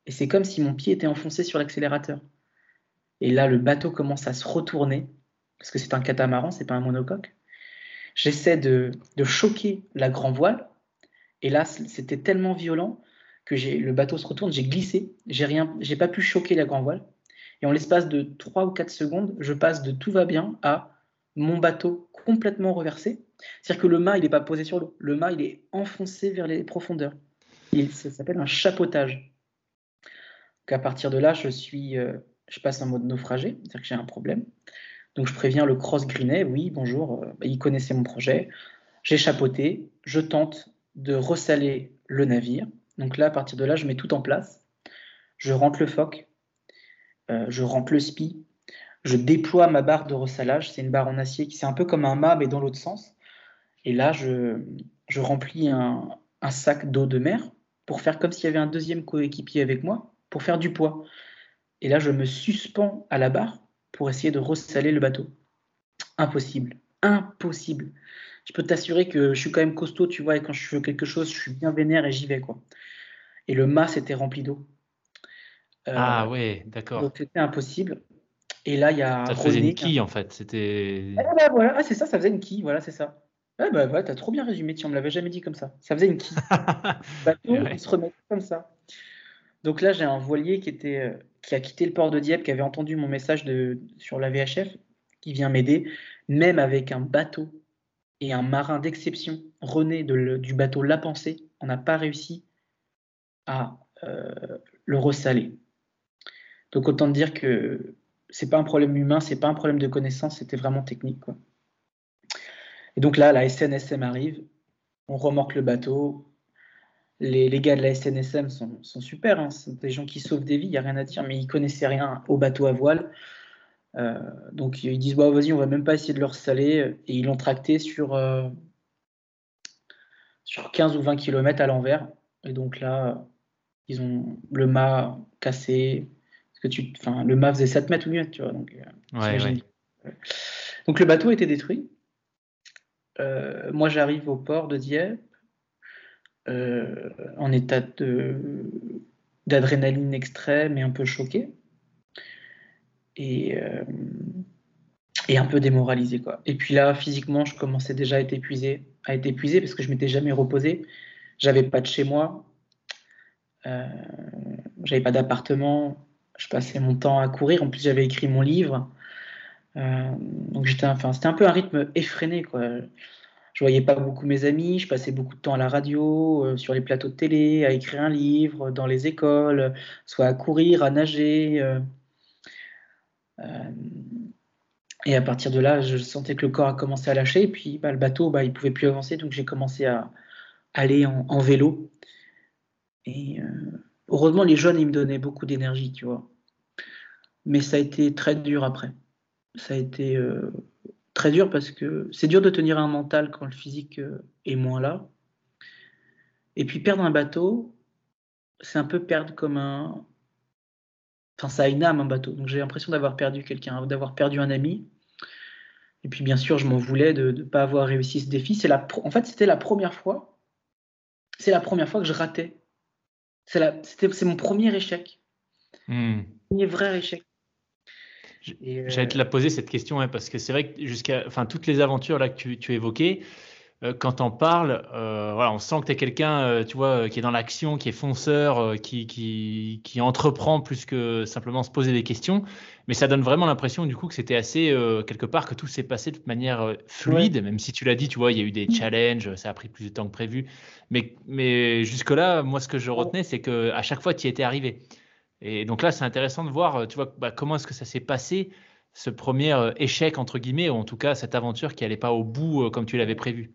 Et c'est comme si mon pied était enfoncé sur l'accélérateur. Et là, le bateau commence à se retourner, parce que c'est un catamaran, c'est pas un monocoque. J'essaie de, de, choquer la grand voile. Et là, c'était tellement violent que le bateau se retourne, j'ai glissé, j'ai rien, j'ai pas pu choquer la grand voile. Et en l'espace de 3 ou 4 secondes, je passe de tout va bien à mon bateau complètement reversé. C'est-à-dire que le mât, il n'est pas posé sur l'eau. Le mât, il est enfoncé vers les profondeurs. Il, s'appelle un chapeautage. À partir de là, je, suis, euh, je passe en mode naufragé, c'est-à-dire que j'ai un problème. Donc je préviens le cross greenet, oui, bonjour, euh, il connaissait mon projet. J'ai chapeauté, je tente de ressaler le navire. Donc là, à partir de là, je mets tout en place. Je rentre le foc, euh, je rentre le spi, je déploie ma barre de ressalage. C'est une barre en acier qui c'est un peu comme un mât, mais dans l'autre sens. Et là, je, je remplis un, sac d'eau de mer pour faire comme s'il y avait un deuxième coéquipier avec moi, pour faire du poids. Et là, je me suspends à la barre pour essayer de ressaler le bateau. Impossible. Impossible. Je peux t'assurer que je suis quand même costaud, tu vois, et quand je fais quelque chose, je suis bien vénère et j'y vais, quoi. Et le mât s'était rempli d'eau. ah ouais, d'accord. Donc c'était impossible. Et là, il y a. Ça faisait une quille, en fait. C'était. Ah, bah, voilà. ah, c'est ça, ça faisait une quille. Voilà, c'est ça. Ah, bah, ouais, t'as trop bien résumé. Tiens, on me l'avait jamais dit comme ça. Ça faisait une quille. bateau, il se remet comme ça. Donc là, j'ai un voilier qui, était, euh, qui a quitté le port de Dieppe, qui avait entendu mon message de, sur la VHF, qui vient m'aider. Même avec un bateau et un marin d'exception, René de, du bateau La Pensée, on n'a pas réussi à euh, le ressaler. Donc autant dire que c'est pas un problème humain, c'est pas un problème de connaissance, c'était vraiment technique. Quoi. Et donc là, la SNSM arrive. on remorque le bateau. Les, les gars de la SNSM sont, sont super, hein. c'est des gens qui sauvent des vies, il n'y a rien à dire, mais ils connaissaient rien au bateau à voile. Euh, donc ils disent bah, vas-y, on va même pas essayer de leur saler, et ils l'ont tracté sur, euh, sur 15 ou 20 km à l'envers. Et donc là, ils ont le mât cassé. Parce que tu, enfin, le mât faisait 7 mètres ou mieux, tu vois. Donc, euh, donc le bateau était détruit. Euh, moi, j'arrive au port de Dieppe euh, en état d'adrénaline extrême et un peu choqué. Et, et un peu démoralisé. Et puis là, physiquement, je commençais déjà à être épuisé, à être épuisé parce que je m'étais jamais reposé. J'avais pas de chez moi. Euh, j'avais pas d'appartement. Je passais mon temps à courir. En plus, j'avais écrit mon livre. Euh, donc c'était un peu un rythme effréné, quoi. Je voyais pas beaucoup mes amis. Je passais beaucoup de temps à la radio, euh, sur les plateaux de télé, à écrire un livre, dans les écoles, soit à courir, à nager. et à partir de là, je sentais que le corps a commencé à lâcher. Et puis, bah, le bateau, bah, il pouvait plus avancer, donc j'ai commencé à aller en vélo. Et euh, heureusement, les jeunes, ils me donnaient beaucoup d'énergie, tu vois. Mais ça a été très dur après. Ça a été euh, très dur parce que c'est dur de tenir un mental quand le physique euh, est moins là. Et puis perdre un bateau, c'est un peu perdre comme un. Enfin, ça a une âme, un bateau. Donc j'ai l'impression d'avoir perdu quelqu'un, d'avoir perdu un ami. Et puis bien sûr, je m'en voulais de ne pas avoir réussi ce défi. C'est la En fait, c'était la première fois. C'est la première fois que je ratais c'est mon premier échec. Hmm. Premier vrai échec. Euh, j'allais te la poser cette question, hein, parce que c'est vrai que jusqu'à, enfin, toutes les aventures là que tu, tu évoquais, euh, quand on parle, euh, voilà, on sent que tu es quelqu'un, tu vois, qui est dans l'action, qui est fonceur, qui, qui, qui, entreprend plus que simplement se poser des questions. Mais ça donne vraiment l'impression, du coup, que c'était assez, quelque part, que tout s'est passé de manière fluide, même si tu l'as dit, tu vois, il y a eu des challenges, ça a pris plus de temps que prévu. Mais, mais jusque-là, moi, ce que je retenais, c'est qu'à chaque fois, tu y étais arrivé. Et donc là, c'est intéressant de voir, tu vois, bah, comment est-ce que ça s'est passé, ce premier euh, échec, entre guillemets, ou en tout cas cette aventure qui n'allait pas au bout euh, comme tu l'avais prévu.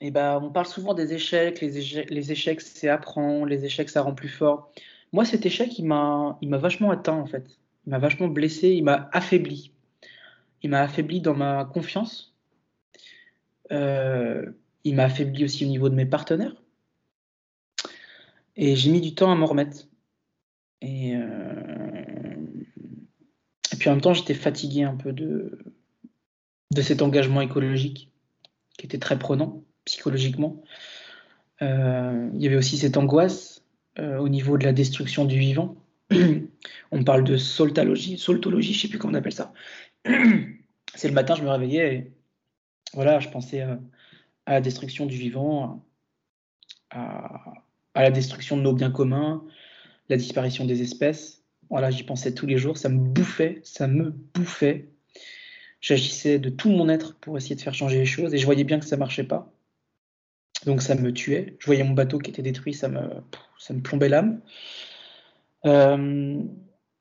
Eh bah, on parle souvent des échecs, les échecs, les échecs c'est apprendre, les échecs ça rend plus fort. Moi, cet échec, il m'a, il m'a vachement atteint en fait. Il m'a vachement blessé, il m'a affaibli. Il m'a affaibli dans ma confiance. Euh, il m'a affaibli aussi au niveau de mes partenaires. Et j'ai mis du temps à m'en remettre. Et, euh, et, puis en même temps, j'étais fatigué un peu de, de cet engagement écologique qui était très prenant psychologiquement. Euh, il y avait aussi cette angoisse euh, au niveau de la destruction du vivant. on parle de soltologie, soltologie, je sais plus comment on appelle ça. C'est le matin, je me réveillais et voilà, je pensais à, la destruction du vivant, à la destruction de nos biens communs, la disparition des espèces. Voilà, j'y pensais tous les jours, ça me bouffait, ça me bouffait. J'agissais de tout mon être pour essayer de faire changer les choses et je voyais bien que ça marchait pas. Donc ça me tuait. Je voyais mon bateau qui était détruit, ça me, plombait l'âme. Euh,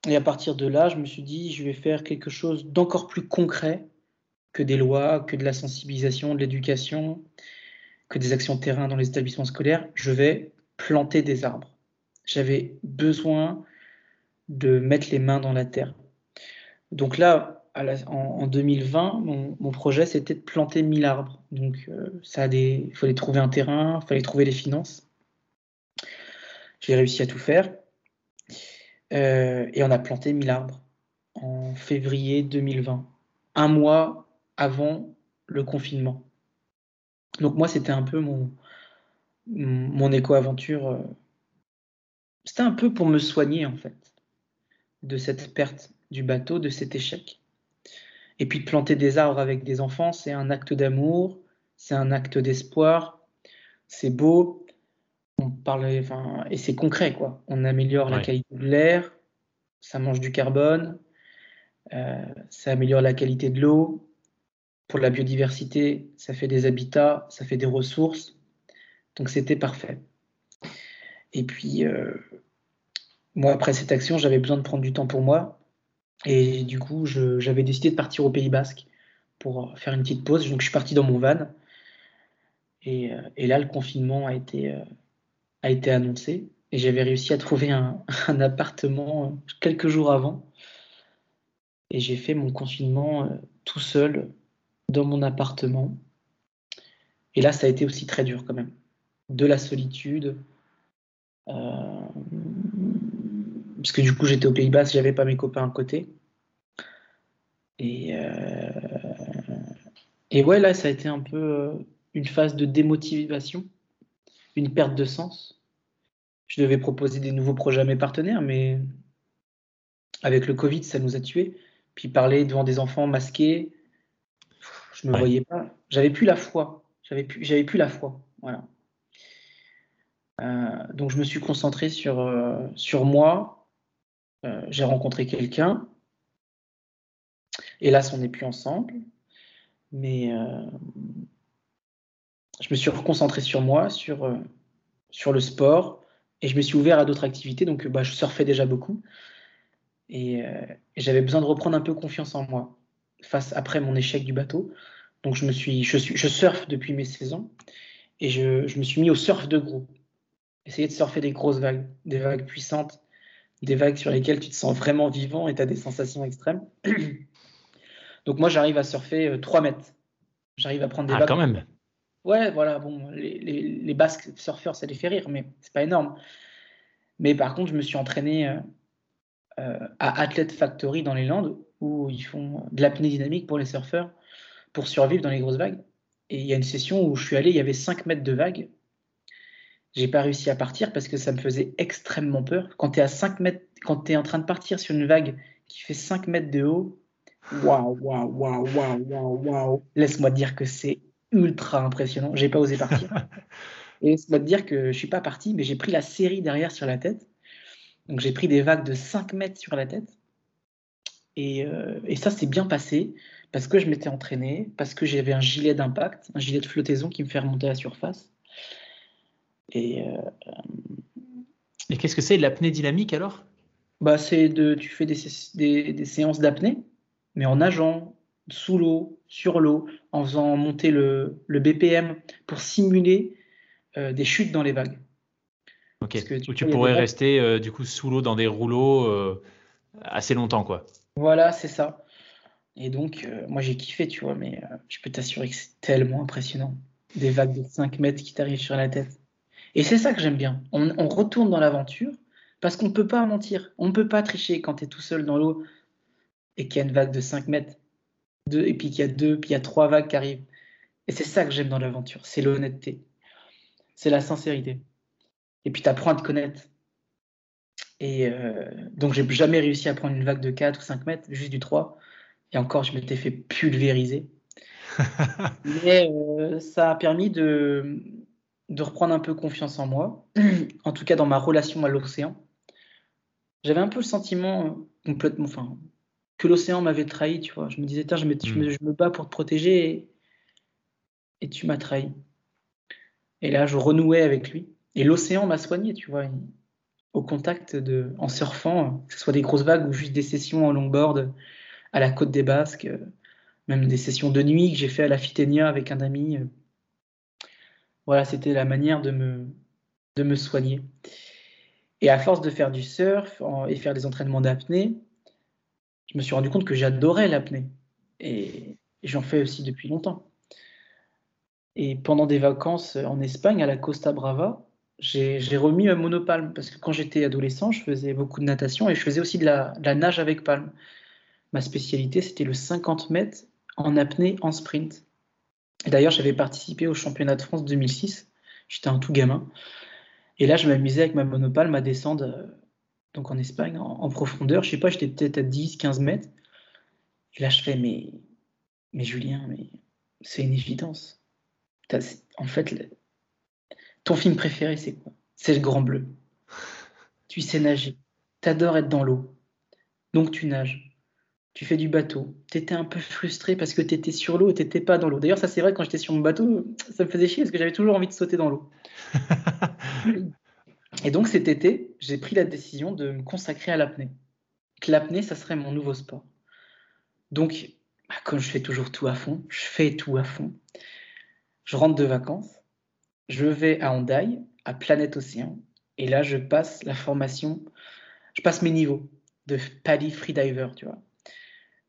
et à partir de là, je me suis dit, je vais faire quelque chose d'encore plus concret que des lois, que de la sensibilisation, de l'éducation, que des actions terrain dans les établissements scolaires. Je vais planter des arbres. J'avais besoin de mettre les mains dans la terre. Donc là, en, 2020, mon, projet, c'était de planter 1000 arbres. Donc euh, ça a des, il fallait trouver un terrain, il fallait trouver les finances. J'ai réussi à tout faire. Euh, et on a planté 1000 arbres en février 2020, un mois avant le confinement. Donc moi, c'était un peu mon, mon éco-aventure, euh, c'était un peu pour me soigner en fait de cette perte du bateau, de cet échec. Et puis de planter des arbres avec des enfants, c'est un acte d'amour, c'est un acte d'espoir, c'est beau, on parle, enfin, et c'est concret quoi. On améliore la qualité de l'air, ça mange du carbone, euh, ça améliore la qualité de l'eau. Pour la biodiversité, ça fait des habitats, ça fait des ressources. Donc c'était parfait. Et puis, euh, moi, après cette action, j'avais besoin de prendre du temps pour moi. Et du coup, j'avais décidé de partir au Pays Basque pour faire une petite pause. Donc je suis parti dans mon van. Et, là, le confinement a été, a été annoncé. Et j'avais réussi à trouver un, appartement quelques jours avant. Et j'ai fait mon confinement tout seul dans mon appartement. Et là, ça a été aussi très dur quand même. De la solitude. Euh, parce que du coup, j'étais au Pays-Bas, j'avais pas mes copains à côté. Et, euh, et ouais, là, ça a été un peu euh, une phase de démotivation, une perte de sens. Je devais proposer des nouveaux projets à mes partenaires, mais avec le Covid, ça nous a tués. Puis parler devant des enfants masqués, je me voyais pas. J'avais plus la foi. J'avais plus, j'avais plus la foi. Voilà. Euh, donc je me suis concentré sur, euh, sur moi. Euh, j'ai rencontré quelqu'un. Hélas, on n'est plus ensemble. Mais je me suis reconcentré sur moi, sur, sur le sport. Et je me suis ouvert à d'autres activités. Donc bah, je surfais déjà beaucoup. Et, j'avais besoin de reprendre un peu confiance en moi face après mon échec du bateau. Donc je me suis, je surfe depuis mes 16 ans et je, je me suis mis au surf de groupe. Essayer de surfer des grosses vagues, des vagues puissantes, des vagues sur lesquelles tu te sens vraiment vivant et tu as des sensations extrêmes. Donc moi j'arrive à surfer 3 euh, mètres. J'arrive à prendre des ah, vagues. quand même. Ouais, voilà, bon, les, les, les, basques surfeurs, ça les fait rire, mais c'est pas énorme. Mais par contre, je me suis entraîné euh, euh, à Athlete Factory dans les Landes, où ils font de l'apnée dynamique pour les surfeurs pour survivre dans les grosses vagues. Et il y a une session où je suis allé, il y avait 5 mètres de vagues. J'ai pas réussi à partir parce que ça me faisait extrêmement peur. Quand tu es à 5 mètres, quand tu es en train de partir sur une vague qui fait 5 mètres de haut, waouh, waouh, waouh, waouh, waouh, waouh. Laisse-moi te dire que c'est ultra impressionnant. J'ai pas osé partir. Et laisse-moi te dire que je suis pas parti, mais j'ai pris la série derrière sur la tête. Donc j'ai pris des vagues de 5 mètres sur la tête. Et, euh, et ça s'est bien passé parce que je m'étais entraîné, parce que j'avais un gilet d'impact, un gilet de flottaison qui me fait remonter à la surface. Et, euh, Et qu'est-ce que c'est l'apnée dynamique alors? Bah, c'est de, tu fais des, des, des séances d'apnée, mais en nageant sous l'eau, sur l'eau, en faisant monter le, le BPM pour simuler euh, des chutes dans les vagues. Ok. tu Où tu pourrais rester euh, du coup sous l'eau dans des rouleaux assez longtemps, quoi. Voilà, c'est ça. Et donc, moi j'ai kiffé, tu vois, mais je peux t'assurer que c'est tellement impressionnant. Des vagues de 5 mètres qui t'arrivent sur la tête. Et c'est ça que j'aime bien. On, retourne dans l'aventure parce qu'on ne peut pas mentir. On ne peut pas tricher quand tu es tout seul dans l'eau et qu'il y a une vague de 5 mètres. Deux, et puis qu'il y a deux, puis il y a trois vagues qui arrivent. Et c'est ça que j'aime dans l'aventure. C'est l'honnêteté. C'est la sincérité. Et puis tu apprends à te connaître. Et euh, donc j'ai jamais réussi à prendre une vague de 4 ou 5 mètres, juste du 3. Et encore, je m'étais fait pulvériser. Mais euh, ça a permis de, de reprendre un peu confiance en moi, en tout cas dans ma relation à l'océan. J'avais un peu le sentiment euh, complètement, enfin, que l'océan m'avait trahi, tu vois. Je me disais, je me, je, me, bats pour te protéger et, tu m'as trahi. Et là, je renouais avec lui. Et l'océan m'a soigné, tu vois, au contact de, en surfant, que ce soit des grosses vagues ou juste des sessions en longboard à la côte des Basques, euh, même des sessions de nuit que j'ai fait à la Fitenia avec un ami. Voilà, c'était la manière de me, de me soigner. Et à force de faire du surf et faire des entraînements d'apnée, je me suis rendu compte que j'adorais l'apnée. Et j'en fais aussi depuis longtemps. Et pendant des vacances en Espagne, à la Costa Brava, j'ai remis un monopalme parce que quand j'étais adolescent, je faisais beaucoup de natation et je faisais aussi de la, de la nage avec palme ma spécialité, c'était le 50 mètres en apnée en sprint. D'ailleurs, j'avais participé au championnat de France 2006. J'étais un tout gamin. Et là, je m'amusais avec ma monopale, ma descendre euh, donc en Espagne, en, profondeur. Je sais pas, j'étais peut-être à 10, 15 mètres. Et là, je fais, mais, mais Julien, mais c'est une évidence. En fait, ton film préféré, c'est quoi? C'est le Grand Bleu. Tu sais nager. Tu adores être dans l'eau. Donc tu nages tu fais du bateau, tu étais un peu frustré parce que tu étais sur l'eau et tu n'étais pas dans l'eau. D'ailleurs, ça c'est vrai, quand j'étais sur mon bateau, ça me faisait chier parce que j'avais toujours envie de sauter dans l'eau. et donc cet été, j'ai pris la décision de me consacrer à l'apnée. Que l'apnée, ça serait mon nouveau sport. Donc, bah, comme je fais toujours tout à fond, je fais tout à fond. Je rentre de vacances je vais à Hendaye, à Planète Océan, et là, je passe la formation, je passe mes niveaux de Paddy Freediver, tu vois.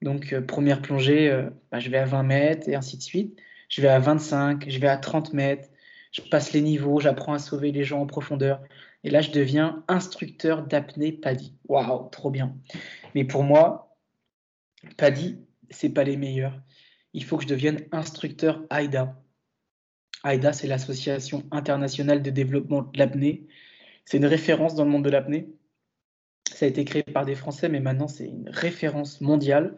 Donc, euh, première plongée, euh, bah, je vais à 20 mètres et ainsi de suite. Je vais à 25, je vais à 30 mètres, je passe les niveaux, j'apprends à sauver les gens en profondeur. Et là, je deviens instructeur d'apnée PADI. Waouh, trop bien. Mais pour moi, PADI, c'est pas les meilleurs. Il faut que je devienne instructeur AIDA. AIDA, c'est l'Association internationale de développement de l'apnée. C'est une référence dans le monde de l'apnée. Ça a été créé par des Français, mais maintenant c'est une référence mondiale.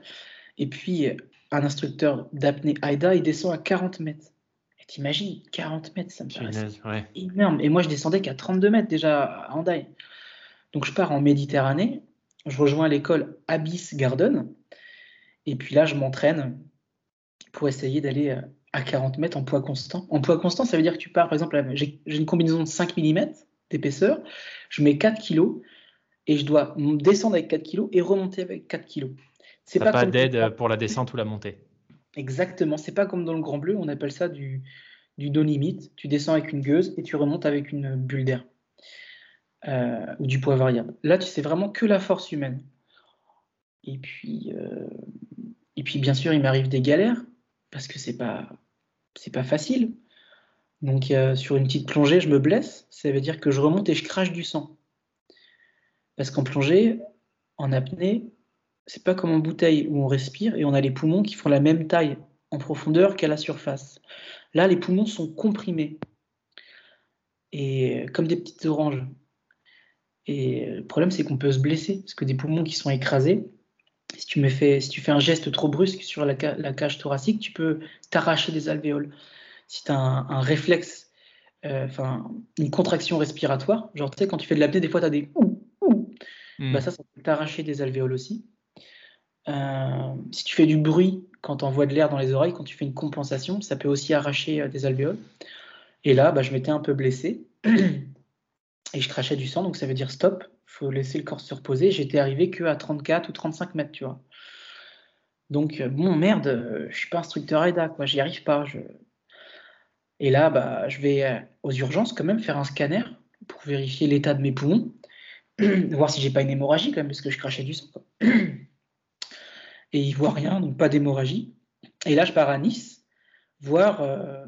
Et puis, un instructeur d'apnée AIDA, il descend à 40 mètres. T'imagines, 40 mètres, ça me paraît énorme. Et moi, je descendais qu'à 32 mètres déjà à Hendaye. Donc, je pars en Méditerranée, je rejoins l'école Abyss Garden, et puis là, je m'entraîne pour essayer d'aller euh, à 40 mètres en poids constant. En poids constant, ça veut dire que tu pars, par exemple, j'ai une combinaison de 5 mm d'épaisseur, je mets 4 kg, et je dois descendre avec 4 kg et remonter avec 4 kg. C'est pas, pas d'aide pour la descente ou la montée. Exactement, c'est pas comme dans le Grand Bleu, on appelle ça du, du dos limite. Tu descends avec une gueuse et tu remontes avec une bulle d'air euh, ou du poids variable. Là, tu sais vraiment que la force humaine. Et puis, euh, et puis bien sûr, il m'arrive des galères parce que c'est pas c'est pas facile. Donc euh, sur une petite plongée, je me blesse. Ça veut dire que je remonte et je crache du sang. Parce qu'en plongée, en apnée, c'est pas comme en bouteille où on respire et on a les poumons qui font la même taille en profondeur qu'à la surface. Là, les poumons sont comprimés et comme des petites oranges. Et le problème, c'est qu'on peut se blesser parce que des poumons qui sont écrasés, si tu, me fais, si tu fais un geste trop brusque sur la, cage thoracique, tu peux t'arracher des alvéoles. Si tu as un, réflexe, euh, enfin une contraction respiratoire, genre tu sais, quand tu fais de l'apnée, des fois tu as des ouh, ouh. Hmm. Bah, ça, ça peut t'arracher des alvéoles aussi. Euh, si tu fais du bruit quand tu envoies de l'air dans les oreilles, quand tu fais une compensation, ça peut aussi arracher euh, des alvéoles. Et là, bah, je m'étais un peu blessé et je crachais du sang, donc ça veut dire stop, il faut laisser le corps se reposer. J'étais arrivé que à 34 ou 35 mètres, tu vois. Donc, euh, bon, merde, je suis pas instructeur AIDA, quoi, j'y arrive pas. Je... Et là, bah, je vais aux urgences quand même faire un scanner pour vérifier l'état de mes poumons, voir si j'ai pas une hémorragie quand même, parce que je crachais du sang. Quoi. et il voit rien, donc pas d'hémorragie. Et là, je pars à Nice voir euh,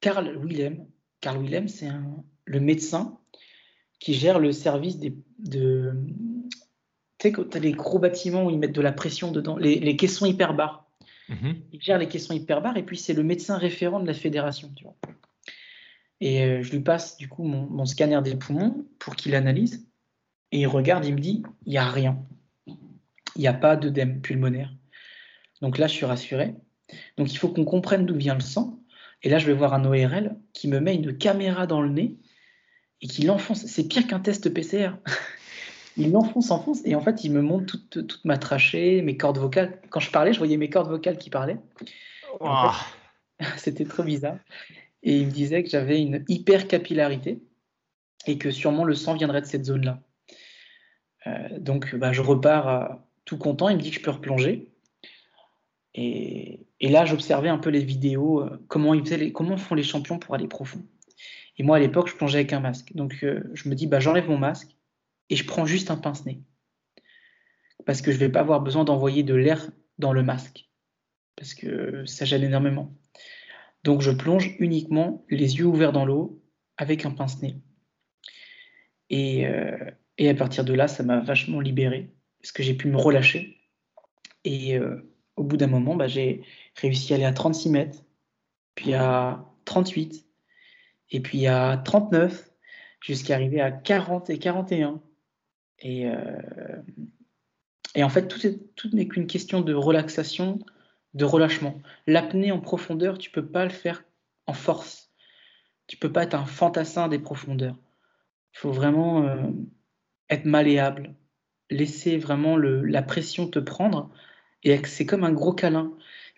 Carl Willem. Carl Willem, c'est le médecin qui gère le service des, de. Tu sais, quand tu as les gros bâtiments où ils mettent de la pression dedans, les, caissons hyperbares. Il gère les caissons hyperbares et puis c'est le médecin référent de la fédération. Tu vois. Et euh, je lui passe du coup mon, mon scanner des poumons pour qu'il analyse. Et il regarde, il me dit il n'y a rien il n'y a pas d'œdème pulmonaire. Donc là, je suis rassuré. Donc il faut qu'on comprenne d'où vient le sang. Et là, je vais voir un ORL qui me met une caméra dans le nez et qui l'enfonce. C'est pire qu'un test PCR. il l'enfonce, enfonce, et en fait, il me montre toute, ma trachée, mes cordes vocales. Quand je parlais, je voyais mes cordes vocales qui parlaient. C'était trop bizarre. Et il me disait que j'avais une hypercapillarité et que sûrement le sang viendrait de cette zone-là. Euh, donc, bah, je repars à, tout content, il me dit que je peux replonger. Et, là, j'observais un peu les vidéos, euh, comment, ils font les champions pour aller profond. Et moi, à l'époque, je plongeais avec un masque. Donc, euh, je me dis, bah, j'enlève mon masque et je prends juste un pince-nez. Parce que je ne vais pas avoir besoin d'envoyer de l'air dans le masque. Parce que ça gêne énormément. Donc, je plonge uniquement les yeux ouverts dans l'eau avec un pince-nez. Et, euh, et à partir de là, ça m'a vachement libéré parce que j'ai pu me relâcher. Et euh, au bout d'un moment, bah, j'ai réussi à aller à 36 mètres, puis à 38, et puis à 39, jusqu'à arriver à 40 et 41. Et, euh, et en fait, tout, n'est qu'une question de relaxation, de relâchement. L'apnée en profondeur, tu peux pas le faire en force. Tu peux pas être un fantassin des profondeurs. Il faut vraiment euh, être malléable, laisser vraiment la pression te prendre et c'est comme un gros câlin.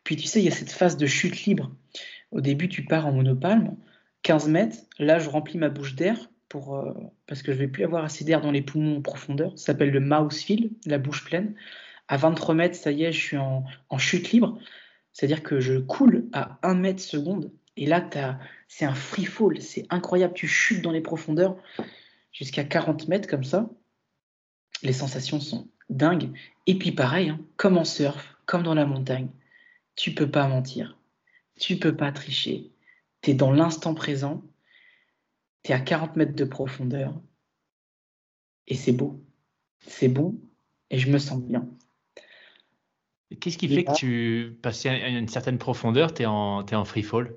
Puis tu sais, il y a cette phase de chute libre. Au début, tu pars en monopalme, 15 mètres, là je remplis ma bouche d'air pour, euh, parce que je vais plus avoir assez d'air dans les poumons en profondeur. Ça s'appelle le mouse feel, la bouche pleine. À 23 mètres, ça y est, je suis en, chute libre. C'est-à-dire que je coule à 1 mètre seconde Et là, c'est un free fall, c'est incroyable. Tu chutes dans les profondeurs jusqu'à 40 mètres comme ça. Les sensations sont dingues. Et puis pareil, hein, comme en surf, comme dans la montagne, tu peux pas mentir, tu peux pas tricher. Tu es dans l'instant présent, tu es à 40 mètres de profondeur, et c'est beau. C'est bon, et je me sens bien. Qu'est-ce qui fait que tu, passé à une certaine profondeur, tu es en, es en free fall?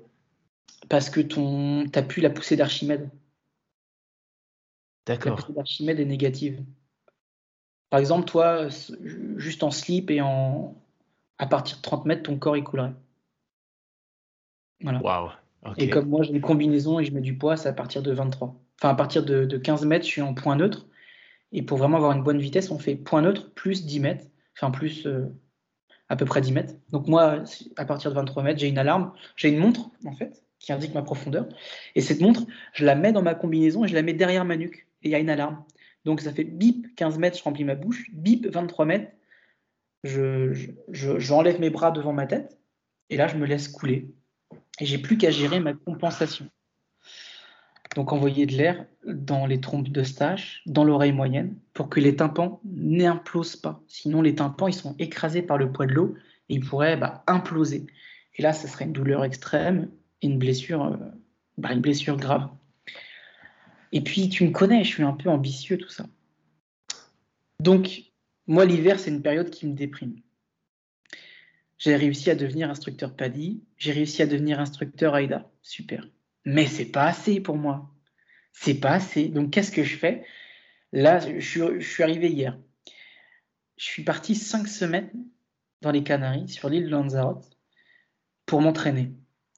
Parce que tu n'as plus la poussée d'Archimède. D'accord. La poussée d'Archimède est négative. Par exemple, toi, juste en slip et en à partir de 30 mètres, ton corps il coulerait. Voilà. Et comme moi j'ai une combinaison et je mets du poids, c'est à partir de 23. Enfin, à partir de, de, 15 mètres, je suis en point neutre. Et pour vraiment avoir une bonne vitesse, on fait point neutre plus 10 mètres. Enfin, plus euh, à peu près 10 mètres. Donc moi, à partir de 23 mètres, j'ai une alarme, j'ai une montre en fait qui indique ma profondeur. Et cette montre, je la mets dans ma combinaison et je la mets derrière ma nuque. Et il y a une alarme. Donc ça fait bip 15 mètres, je remplis ma bouche, bip 23 mètres, je, j'enlève mes bras devant ma tête et là je me laisse couler. Et j'ai plus qu'à gérer ma compensation. Donc envoyer de l'air dans les trompes de stache, dans l'oreille moyenne, pour que les tympans n'implosent pas. Sinon, les tympans, ils sont écrasés par le poids de l'eau et ils pourraient bah, imploser. Et là, ce serait une douleur extrême et une blessure, euh, bah, une blessure grave. Et puis, tu me connais, je suis un peu ambitieux, tout ça. Donc, moi, l'hiver, c'est une période qui me déprime. J'ai réussi à devenir instructeur PADI, j'ai réussi à devenir instructeur AIDA. Super. Mais c'est pas assez pour moi. C'est pas assez. Donc, qu'est-ce que je fais? Là, je suis, arrivé hier. Je suis parti cinq semaines dans les Canaries, sur l'île de Lanzarote, pour m'entraîner,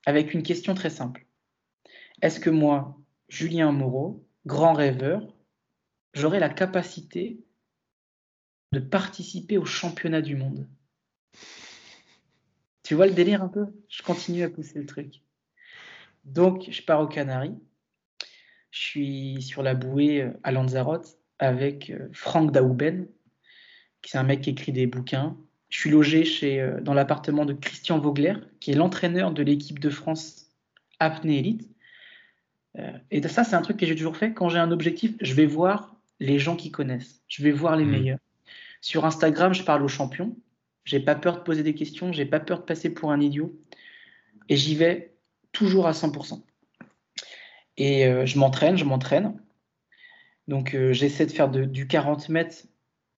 avec une question très simple. Est-ce que moi, Julien Moreau, grand rêveur, j'aurai la capacité de participer au championnat du monde Tu vois le délire un peu? Je continue à pousser le truc. Donc, je pars aux Canaries. Je suis sur la bouée euh, à Lanzarote avec euh, Franck Daouben, qui est un mec qui écrit des bouquins. Je suis logé chez, euh, dans l'appartement de Christian Vogler, qui est l'entraîneur de l'équipe de France apnée élite. Et ça, c'est un truc que j'ai toujours fait. Quand j'ai un objectif, je vais voir les gens qui connaissent. Je vais voir les mmh. meilleurs. Sur Instagram, je parle aux champions. J'ai pas peur de poser des questions. J'ai pas peur de passer pour un idiot. Et j'y vais toujours à 100%. Et euh, je m'entraîne, je m'entraîne. Donc euh, j'essaie de faire du 40 mètres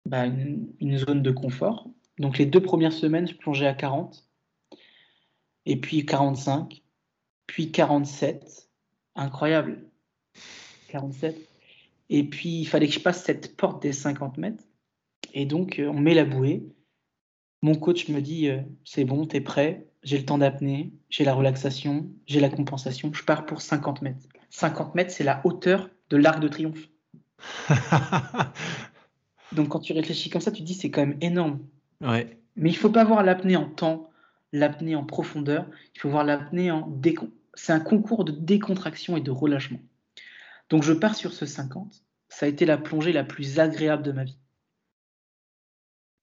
bah, une, zone de confort. Donc les deux premières semaines, je plongeais à 40, et puis 45, puis 47. Incroyable. 47. Et puis il fallait que je passe cette porte des 50 mètres. Et donc euh, on met la bouée. Mon coach me dit c'est bon, tu es prêt j'ai le temps d'apnée, j'ai la relaxation, j'ai la compensation. Je pars pour 50 mètres. 50 mètres, c'est la hauteur de l'arc de triomphe. Donc quand tu réfléchis comme ça, tu te dis c'est quand même énorme. Ouais. Mais il faut pas voir l'apnée en temps, l'apnée en profondeur. Il faut voir l'apnée en décon. C'est un concours de décontraction et de relâchement. Donc je pars sur ce 50. Ça a été la plongée la plus agréable de ma vie.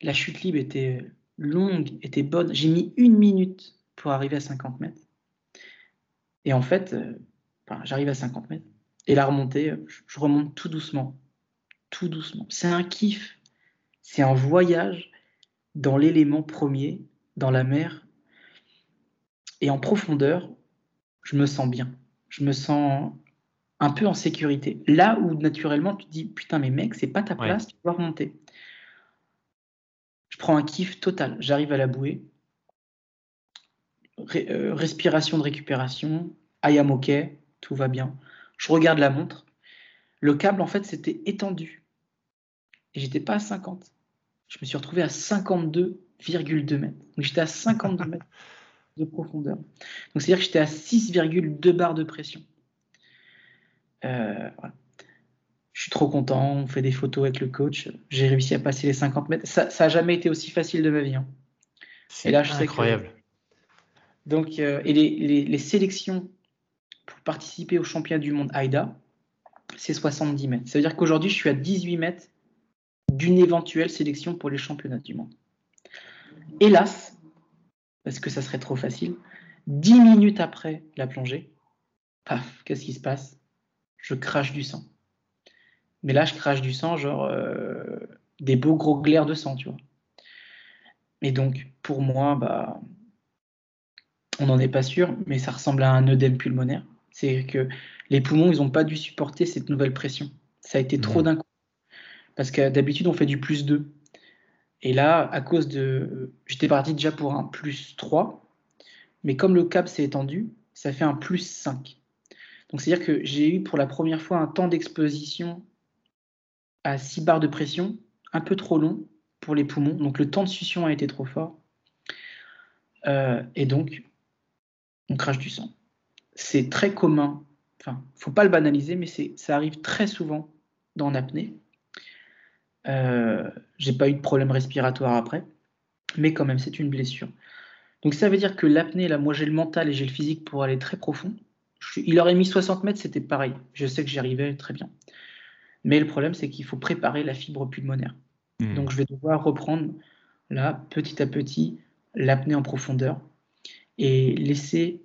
La chute libre était longue, était bonne. J'ai mis une minute pour arriver à 50 mètres. Et en fait, euh, j'arrive à 50 mètres. Et la remontée, euh, je remonte tout doucement. Tout doucement. C'est un kiff. C'est un voyage dans l'élément premier, dans la mer. Et en profondeur, je me sens bien. Je me sens un peu en sécurité. Là où naturellement tu te dis putain mais mec, c'est pas ta place, tu dois remonter je prends un kiff total. J'arrive à la bouée. Euh, respiration de récupération. I am OK. Tout va bien. Je regarde la montre. Le câble, en fait, s'était étendu. Et j'étais pas à 50. Je me suis retrouvé à 52,2 mètres. Donc j'étais à 52 mètres de profondeur. Donc c'est-à-dire que j'étais à 6,2 barres de pression. Euh, voilà je suis trop content, on fait des photos avec le coach, j'ai réussi à passer les 50 mètres. Ça n'a jamais été aussi facile de ma vie. Hein. C'est incroyable. Donc, euh, et les, sélections pour participer au championnat du monde AIDA, c'est 70 mètres. Ça veut dire qu'aujourd'hui, je suis à 18 mètres d'une éventuelle sélection pour les championnats du monde. Hélas, parce que ça serait trop facile, Dix minutes après la plongée, paf, qu'est-ce qui se passe? Je crache du sang. Mais là, je crache du sang, genre euh, des beaux gros glaires de sang, tu vois. Et donc, pour moi, bah, on n'en est pas sûr, mais ça ressemble à un œdème pulmonaire. C'est que les poumons, ils n'ont pas dû supporter cette nouvelle pression. Ça a été trop d'un coup. Parce que d'habitude, on fait du plus 2. Et là, à cause de. J'étais parti déjà pour un plus 3, mais comme le cap s'est étendu, ça fait un plus 5. Donc, c'est-à-dire que j'ai eu pour la première fois un temps d'exposition à 6 barres de pression, un peu trop long pour les poumons. Donc, le temps de succion a été trop fort. Euh, et donc, on crache du sang. C'est très commun. Enfin, faut pas le banaliser, mais ça arrive très souvent dans l'apnée. Euh, j'ai pas eu de problème respiratoire après, mais quand même, c'est une blessure. Donc ça veut dire que l'apnée, là, moi j'ai le mental et j'ai le physique pour aller très profond. il aurait mis 60 mètres, c'était pareil. Je sais que j'y arrivais très bien. Mais le problème, c'est qu'il faut préparer la fibre pulmonaire. Hmm. Donc je vais devoir reprendre là, petit à petit, l'apnée en profondeur et laisser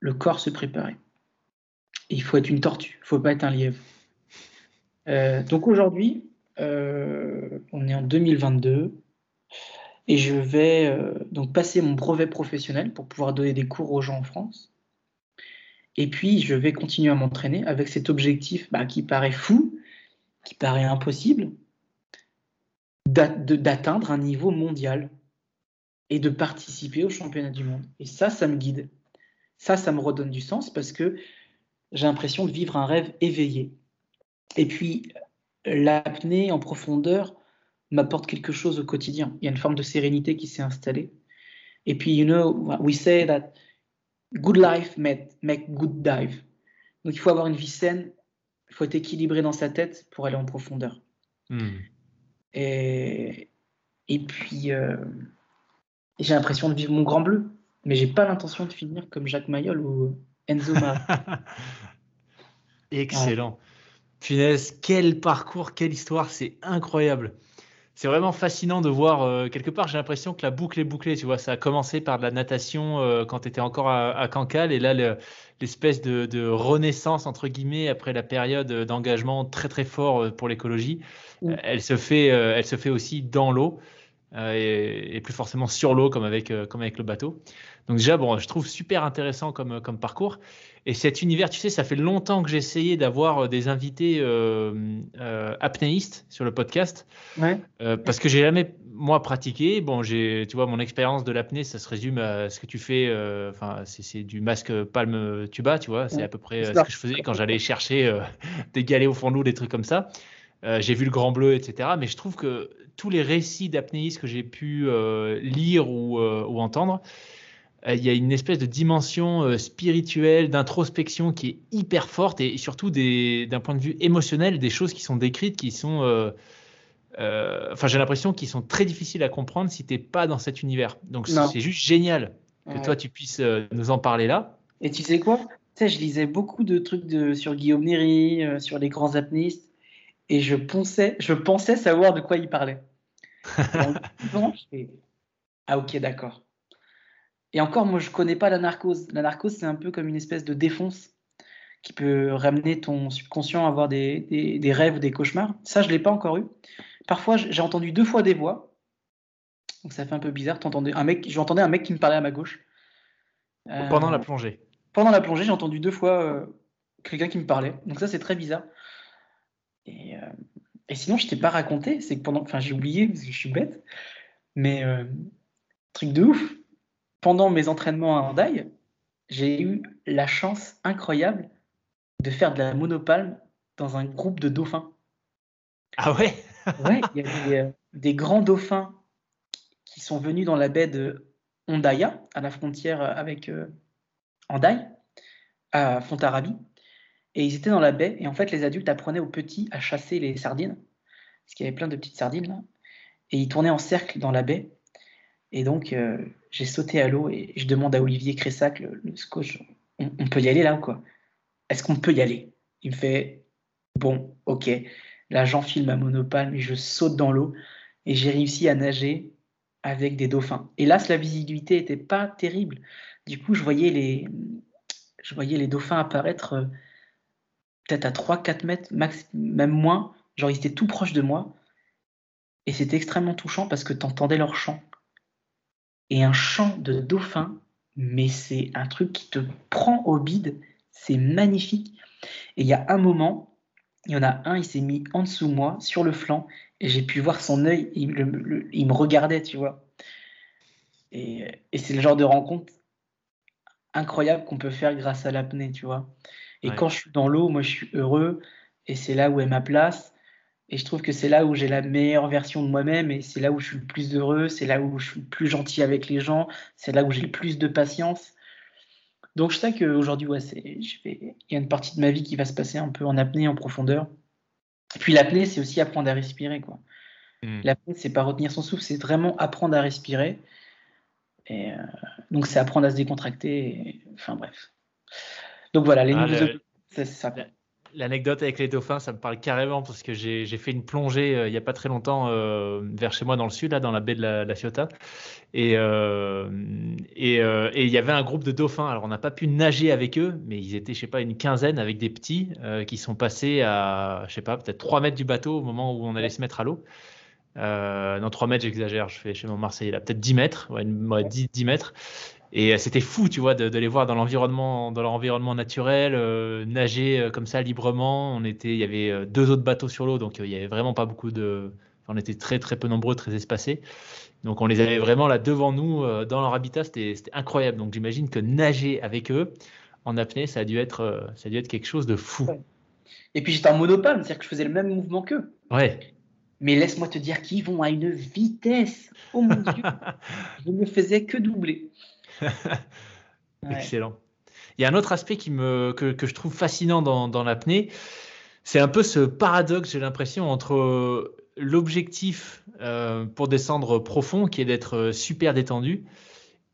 le corps se préparer. il faut être une tortue, il ne faut pas être un lièvre. Euh, donc aujourd'hui, euh, on est en 2022 et je vais euh, donc passer mon brevet professionnel pour pouvoir donner des cours aux gens en France. Et puis je vais continuer à m'entraîner avec cet objectif bah, qui paraît fou, qui paraît impossible, d'atteindre un niveau mondial et de participer au championnat du monde. Et ça, ça me guide. Ça, ça me redonne du sens parce que j'ai l'impression de vivre un rêve éveillé. Et puis, l'apnée en profondeur m'apporte quelque chose au quotidien. Il y a une forme de sérénité qui s'est installée. Et puis, you know, we say that good life make, good dive. Donc, il faut avoir une vie saine, il faut être équilibré dans sa tête pour aller en profondeur. Hmm. Et, et puis, euh, j'ai l'impression de vivre mon grand bleu, mais j'ai pas l'intention de finir comme Jacques Mayol ou Enzo Excellent. Finesse, quel parcours, quelle histoire, c'est incroyable. C'est vraiment fascinant de voir, euh, quelque part, j'ai l'impression que la boucle est bouclée, tu vois, ça a commencé par de la natation euh, quand tu étais encore à, Cancale, et là, l'espèce de, renaissance, entre guillemets, après la période d'engagement très très fort euh, pour l'écologie, elle, se fait, elle se fait aussi dans l'eau. et, plus forcément sur l'eau comme avec, comme avec le bateau. Donc déjà, bon, je trouve super intéressant comme, comme parcours. Et cet univers, tu sais, ça fait longtemps que essayé d'avoir euh, des invités euh, euh, apnéistes sur le podcast. Ouais. parce que j'ai jamais, moi, pratiqué. Bon, j'ai, tu vois, mon expérience de l'apnée, ça se résume à ce que tu fais. Enfin, c'est, du masque palme tuba, tu vois. C'est à peu près ce que je faisais quand j'allais chercher des galets au fond de l'eau, des trucs comme ça. j'ai vu le grand bleu, etc. Mais je trouve que tous les récits d'apnéistes que j'ai pu lire ou, ou entendre, il y a une espèce de dimension euh, spirituelle, d'introspection qui est hyper forte et surtout d'un point de vue émotionnel, des choses qui sont décrites qui sont, euh, enfin j'ai l'impression qu'ils sont très difficiles à comprendre si tu n'es pas dans cet univers. Donc c'est juste génial que toi tu puisses nous en parler là. Et tu sais quoi? Tu je lisais beaucoup de trucs de, sur Guillaume Néry, sur les grands apnéistes, et je pensais, je pensais savoir de quoi il parlait. ah ok, d'accord. Et encore, moi, je connais pas la narcose. La narcose, c'est un peu comme une espèce de défonce qui peut ramener ton subconscient à avoir des, des, rêves ou des cauchemars. Ça, je l'ai pas encore eu. Parfois, j'ai entendu deux fois des voix. Donc ça fait un peu bizarre. Un mec, j'entendais un mec qui me parlait à ma gauche. pendant la plongée. Pendant la plongée, j'ai entendu deux fois euh, quelqu'un qui me parlait. Donc ça, c'est très bizarre. Et, euh, et sinon, je t'ai pas raconté. C'est que pendant, enfin, j'ai oublié parce que je suis bête. Mais euh, truc de ouf pendant mes entraînements à Hendaye, j'ai eu la chance incroyable de faire de la monopalme dans un groupe de dauphins. Ah ouais? Ouais, il y a euh, des, grands dauphins qui sont venus dans la baie de Hondaya, à la frontière avec euh, à Fontarabie. Et ils étaient dans la baie, et en fait, les adultes apprenaient aux petits à chasser les sardines, parce qu'il y avait plein de petites sardines là. Et ils tournaient en cercle dans la baie. Et donc, euh, j'ai sauté à l'eau et je demande à Olivier Cressac, le, coach, on, peut y aller là ou quoi? Est-ce qu'on peut y aller? Il me fait, bon, ok. Là, j'enfile ma monopale, mais je saute dans l'eau et j'ai réussi à nager avec des dauphins. Là, la visibilité n'était pas terrible. Du coup, je voyais les, je voyais les dauphins apparaître euh, peut-être à 3-4 mètres, même moins. Genre, ils étaient tout proches de moi. Et c'était extrêmement touchant parce que tu entendais leur chant. Et un chant de dauphin, mais c'est un truc qui te prend au bide. C'est magnifique. Et il y a un moment, il y en a un, il s'est mis en dessous de moi, sur le flanc, et j'ai pu voir son œil, il, me regardait, tu vois. Et, c'est le genre de rencontre incroyable qu'on peut faire grâce à l'apnée, tu vois. Et quand je suis dans l'eau, moi je suis heureux, et c'est là où est ma place. Et je trouve que c'est là où j'ai la meilleure version de moi-même, et c'est là où je suis le plus heureux, c'est là où je suis le plus gentil avec les gens, c'est là où j'ai le plus de patience. Donc je sais qu'aujourd'hui, ouais, il y a une partie de ma vie qui va se passer un peu en apnée, en profondeur. Et puis l'apnée, c'est aussi apprendre à respirer. Quoi. Hmm. L'apnée, c'est pas retenir son souffle, c'est vraiment apprendre à respirer. Et euh, donc c'est apprendre à se décontracter. Enfin bref. Donc voilà, les ah, nouveaux... c'est ça l'anecdote avec les dauphins, ça me parle carrément parce que j'ai fait une plongée euh, il n'y a pas très longtemps euh, vers chez moi dans le sud, là, dans la baie de la, la Ciotat. Et euh, et il y avait un groupe de dauphins. Alors, on n'a pas pu nager avec eux, mais ils étaient, je sais pas, une quinzaine avec des petits qui sont passés à, je sais pas, peut-être 3 mètres du bateau au moment où on allait se mettre à l'eau. non, 3 mètres, j'exagère, je fais chez mon Marseillais là, peut-être 10 mètres, ouais, 10, 10 mètres. Et euh, c'était fou, tu vois, de, les voir dans l'environnement, dans leur environnement naturel, euh, nager euh, comme ça librement. On était, il y avait deux autres bateaux sur l'eau, donc il y avait vraiment pas beaucoup de. on était très très peu nombreux, très espacés. Donc on les avait vraiment là devant nous, dans leur habitat, c'était incroyable. Donc j'imagine que nager avec eux en apnée, ça a dû être, ça a dû être quelque chose de fou. Et puis j'étais en monopale, c'est-à-dire que je faisais le même mouvement qu'eux. Ouais. Mais laisse-moi te dire qu'ils vont à une vitesse. Oh mon Dieu, je ne faisais que doubler. Excellent. Il y a un autre aspect qui me, que, que je trouve fascinant dans, dans l'apnée. C'est un peu ce paradoxe, j'ai l'impression, entre l'objectif euh, pour descendre profond, qui est d'être euh, super détendu,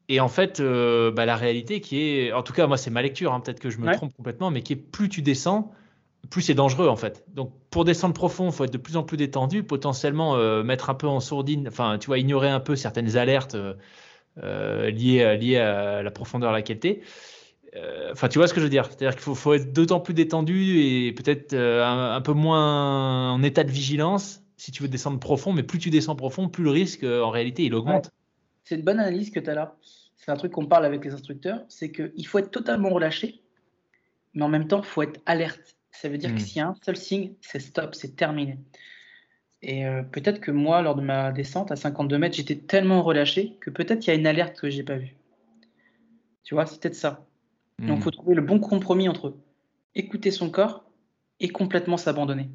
et en fait, euh, bah, la réalité qui est, en tout cas, moi, c'est ma lecture, hein, peut-être que je me trompe complètement, mais qui est plus tu descends, plus c'est dangereux en fait. Donc pour descendre profond, il faut être de plus en plus détendu, potentiellement mettre un peu en sourdine, enfin tu vois, ignorer un peu certaines alertes euh, lié, à la profondeur à laquelle tu es. Euh, enfin, tu vois ce que je veux dire C'est-à-dire qu'il faut, être d'autant plus détendu et peut-être euh, un, peu moins en état de vigilance si tu veux descendre profond, mais plus tu descends profond, plus le risque, en réalité, il augmente. C'est une bonne analyse que tu as là. C'est un truc qu'on parle avec les instructeurs, c'est qu'il faut être totalement relâché, mais en même temps, il faut être alerte. Ça veut dire que hmm. s'il y a un seul signe, c'est stop, c'est terminé. Et euh, peut-être que moi, lors de ma descente à 52 mètres, j'étais tellement relâché que peut-être il y a une alerte que j'ai pas vue. Tu vois, c'est peut-être ça. Donc, il hmm. faut trouver le bon compromis entre écouter son corps et complètement s'abandonner.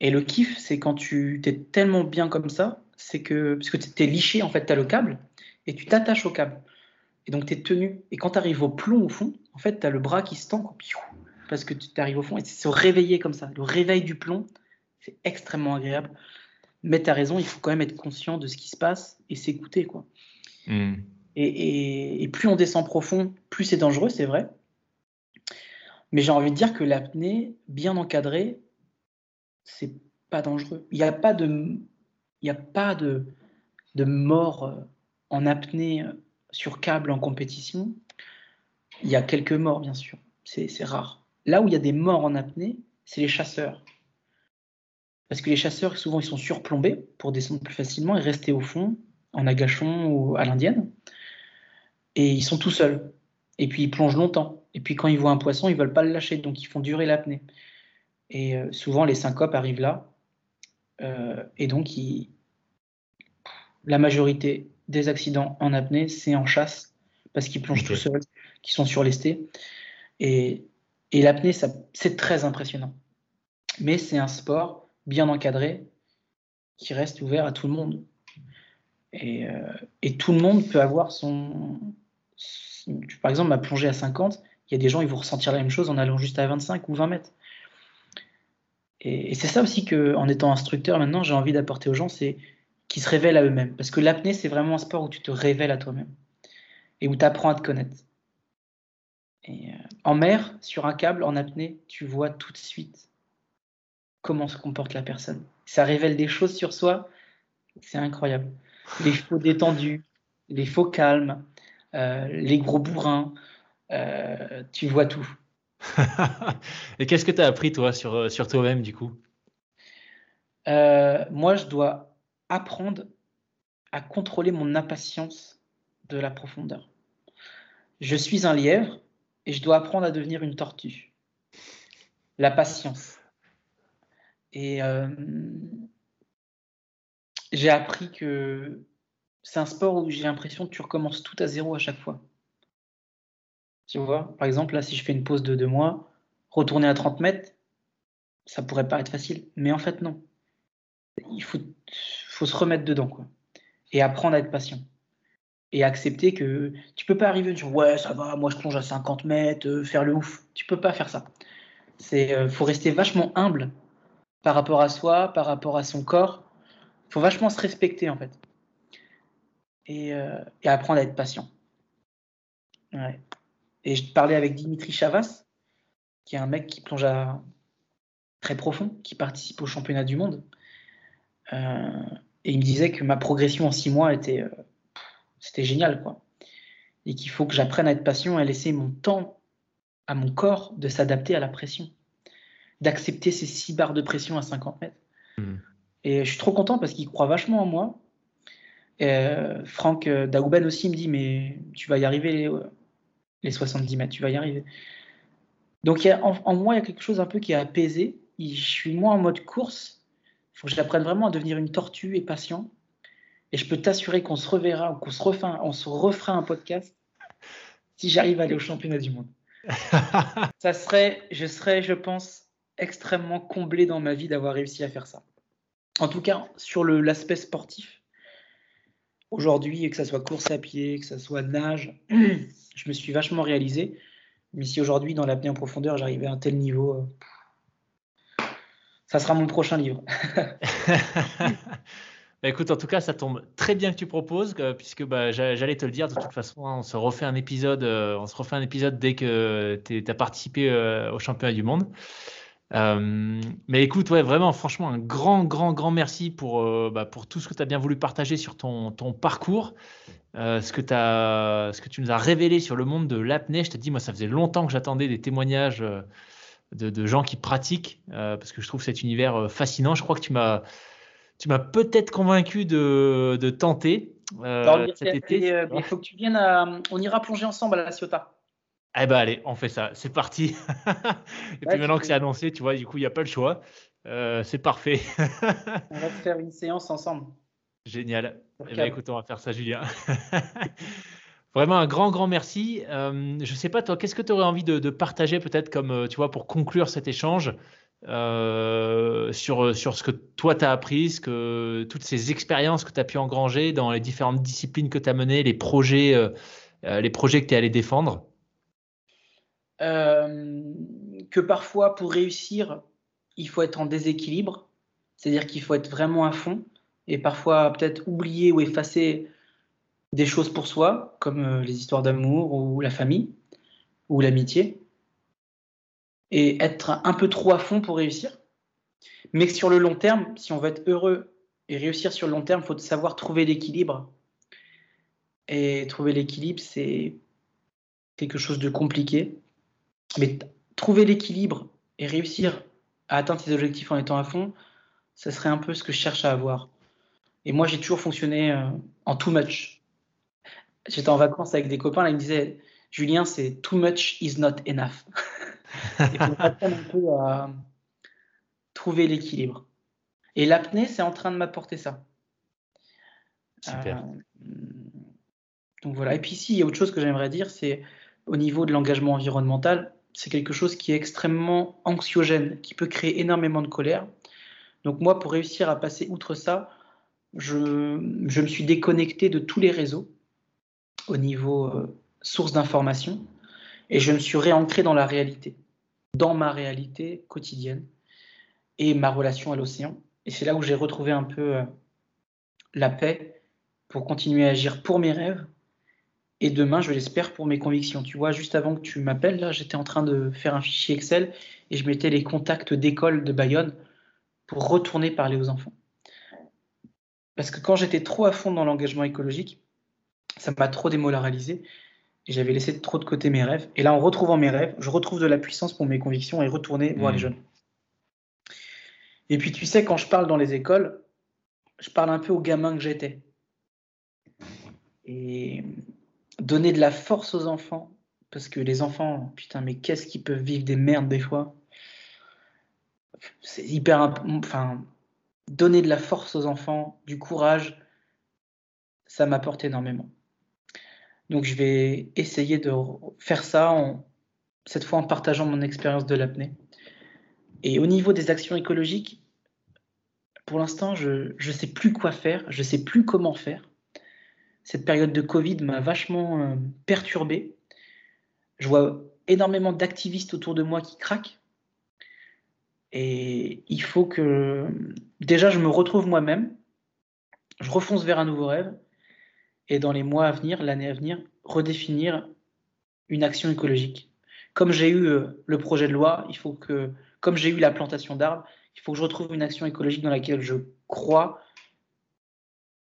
Et le kiff, c'est quand tu t'es tellement bien comme ça, c'est que, parce que tu es liché, en fait, tu as le câble, et tu t'attaches au câble. Et donc, tu es tenu. Et quand tu arrives au plomb, au fond, en fait, tu as le bras qui se tend, parce que tu arrives au fond, et c'est se réveiller comme ça. Le réveil du plomb, c'est extrêmement agréable. Mais tu as raison, il faut quand même être conscient de ce qui se passe et s'écouter. quoi. Hmm. Et, plus on descend profond, plus c'est dangereux, c'est vrai. Mais j'ai envie de dire que l'apnée, bien encadrée, c'est pas dangereux. Il n'y a pas de, il a pas de, de mort euh, en apnée euh, sur câble en compétition. Il y a quelques morts, bien sûr. C'est rare. Là où il y a des morts en apnée, c'est les chasseurs parce que les chasseurs, souvent, ils sont surplombés pour descendre plus facilement et rester au fond, en agachon ou à l'indienne. Et ils sont tout seuls. Et puis, ils plongent longtemps. Et puis, quand ils voient un poisson, ils veulent pas le lâcher, donc ils font durer l'apnée. Et euh, souvent, les syncopes arrivent là. Euh, et donc, la majorité des accidents en apnée, c'est en chasse, parce qu'ils plongent tout seuls, qu'ils sont surlestés. Et, et l'apnée, c'est très impressionnant. Mais c'est un sport bien encadré, qui reste ouvert à tout le monde. Et, euh, tout le monde peut avoir son, Par exemple, ma plongée à 50, il y a des gens, ils vont ressentir la même chose en allant juste à 25 ou 20 mètres. Et, c'est ça aussi que, en étant instructeur maintenant, j'ai envie d'apporter aux gens, c'est qu'ils se révèlent à eux-mêmes. Parce que l'apnée, c'est vraiment un sport où tu te révèles à toi-même et où tu apprends à te connaître. Euh, en mer, sur un câble, en apnée, tu vois tout de suite comment se comporte la personne. Ça révèle des choses sur soi, c'est incroyable. les faux détendus, les faux calmes, euh, les gros bourrins. Euh, tu vois tout. Et qu'est-ce que tu as appris, toi, sur, euh, sur toi-même, du coup? Moi, je dois apprendre à contrôler mon impatience de la profondeur. Je suis un lièvre et je dois apprendre à devenir une tortue. La patience. Et j'ai appris que c'est un sport où j'ai l'impression que tu recommences tout à zéro à chaque fois. Tu vois, par exemple, là, si je fais une pause de deux mois, retourner à 30 mètres, ça pourrait paraître facile. Mais en fait, non. Il faut, se remettre dedans, quoi. Et apprendre à être patient. Et accepter que tu peux pas arriver dire ouais, ça va, moi je plonge à 50 mètres, euh, faire le ouf. Tu peux pas faire ça. C'est, euh, faut rester vachement humble par rapport à soi, par rapport à son corps. Il faut vachement se respecter, en fait. Euh, et, apprendre à être patient. Et je parlais avec Dimitri Chavas, qui est un mec qui plonge très profond, qui participe au championnat du monde. Euh, et il me disait que ma progression en six mois était, euh, c'était génial, quoi. Et qu'il faut que j'apprenne à être patient et à laisser mon temps à mon corps de s'adapter à la pression, d'accepter ces six barres de pression à 50 mètres. Mmh. Et je suis trop content parce qu'il croit vachement en moi. Euh, Franck euh, Daouben aussi me dit mais tu vas y arriver les, 70 mètres, tu vas y arriver. Donc en, moi, il y a quelque chose un peu qui est apaisé. Je suis moins en mode course. Il faut que j'apprenne vraiment à devenir une tortue et patient. Et je peux t'assurer qu'on se reverra, qu'on se, on se refera un podcast si j'arrive à aller au championnat du monde. ça serait, je serais, je pense, extrêmement comblé dans ma vie d'avoir réussi à faire ça. En tout cas, sur l'aspect sportif, aujourd'hui, que ce soit course à pied, que ce soit nage, je me suis vachement réalisé. Mais si aujourd'hui, dans l'apnée en profondeur, j'arrivais à un tel niveau, euh, ça sera mon prochain livre. Bah, écoute, en tout cas, ça tombe très bien que tu proposes, puisque bah, j'allais te le dire. De toute façon, hein, on se refait un épisode, euh, on se refait un épisode dès que tu as participé euh, au championnat du monde. Euh, mais écoute, ouais, vraiment, franchement, un grand, grand, grand merci pour, euh, bah, pour tout ce que tu as bien voulu partager sur ton, ton parcours, euh, ce, que as, ce que tu nous as révélé sur le monde de l'apnée. Je te dis, moi, ça faisait longtemps que j'attendais des témoignages de, de, gens qui pratiquent, parce que je trouve cet univers fascinant. Je crois que tu m'as, tu m'as peut-être convaincu de, de tenter cet été. il faut que tu viennes à, On ira plonger ensemble à la Ciotat. Eh ben allez, on fait ça, c'est parti. et puis maintenant que c'est annoncé, tu vois, du coup, il n'y a pas le choix. Euh, c'est parfait. on va faire une séance ensemble. Génial. Eh ben, écoute, on va faire ça, Julien. Vraiment un grand, grand merci. Euh, je ne sais pas, toi, qu'est-ce que tu aurais envie de, partager peut-être comme, euh, tu vois, pour conclure cet échange sur, sur ce que toi, tu as appris, que, toutes ces expériences que tu as pu engranger dans les différentes disciplines que tu as menées, les projets, les projets que tu es allé défendre? Que parfois pour réussir, il faut être en déséquilibre, c'est-à-dire qu'il faut être vraiment à fond et parfois peut-être oublier ou effacer des choses pour soi, comme euh, les histoires d'amour ou la famille ou l'amitié, et être un peu trop à fond pour réussir. Mais sur le long terme, si on veut être heureux et réussir sur le long terme, il faut savoir trouver l'équilibre. Et trouver l'équilibre, c'est quelque chose de compliqué. Mais trouver l'équilibre et réussir à atteindre ses objectifs en étant à fond, ça serait un peu ce que je cherche à avoir. Et moi, j'ai toujours fonctionné euh, en too much. J'étais en vacances avec des copains, là, ils me disaient Julien, c'est too much is not enough. Il faut apprendre un peu à trouver l'équilibre. Et l'apnée, c'est en train de m'apporter ça. Super. Euh, donc voilà. Et puis ici, il y a autre chose que j'aimerais dire, c'est au niveau de l'engagement environnemental, c'est quelque chose qui est extrêmement anxiogène, qui peut créer énormément de colère. Donc moi, pour réussir à passer outre ça, je, me suis déconnecté de tous les réseaux au niveau euh, source d'information et je me suis réancré dans la réalité, dans ma réalité quotidienne et ma relation à l'océan. Et c'est là où j'ai retrouvé un peu euh, la paix pour continuer à agir pour mes rêves et demain, je l'espère pour mes convictions. Tu vois, juste avant que tu m'appelles, là, j'étais en train de faire un fichier Excel et je mettais les contacts d'école de Bayonne pour retourner parler aux enfants. parce que quand j'étais trop à fond dans l'engagement écologique, ça m'a trop démoralisé et j'avais laissé trop de côté mes rêves. Et là, en retrouvant mes rêves, je retrouve de la puissance pour mes convictions et retourner voir les mmh. jeunes. Et puis, tu sais, quand je parle dans les écoles, je parle un peu aux gamins que j'étais. Et donner de la force aux enfants, parce que les enfants, putain, mais qu'est-ce qu'ils peuvent vivre des merdes des fois? C'est hyper. Enfin, donner de la force aux enfants, du courage, ça m'apporte énormément. Donc je vais essayer de faire ça, cette fois en partageant mon expérience de l'apnée. Et au niveau des actions écologiques, pour l'instant, je ne sais plus quoi faire, je ne sais plus comment faire. Cette période de Covid m'a vachement euh, perturbé. Je vois énormément d'activistes autour de moi qui craquent. Et il faut que déjà je me retrouve moi-même, je refonce vers un nouveau rêve, et dans les mois à venir, l'année à venir, redéfinir une action écologique. Comme j'ai eu euh, le projet de loi, il faut que, comme j'ai eu la plantation d'arbres, il faut que je retrouve une action écologique dans laquelle je crois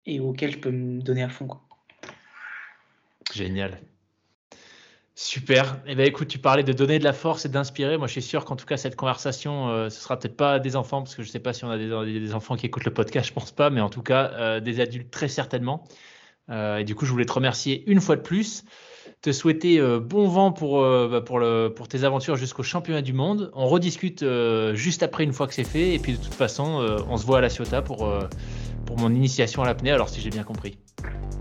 et auquel je peux me donner à fond. Génial. Super. Eh bien, écoute, tu parlais de donner de la force et d'inspirer. Moi, je suis sûr qu'en tout cas, cette conversation, ce euh, ce sera peut-être pas des enfants, parce que je ne sais pas si on a des, enfants qui écoutent le podcast, je pense pas, mais en tout cas, euh, des adultes très certainement. Euh, et du coup, je voulais te remercier une fois de plus, te souhaiter bon vent pour, bah, pour, le, pour tes aventures jusqu'au championnat du monde. On rediscute juste après, une fois que c'est fait. Et puis, de toute façon, on se voit à la Ciotat pour, pour mon initiation à l'apnée, alors si j'ai bien compris.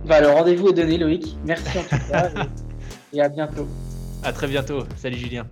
Bah, le rendez-vous est donné, Loïc. Merci en tout cas et à bientôt. À très bientôt. Salut Julien.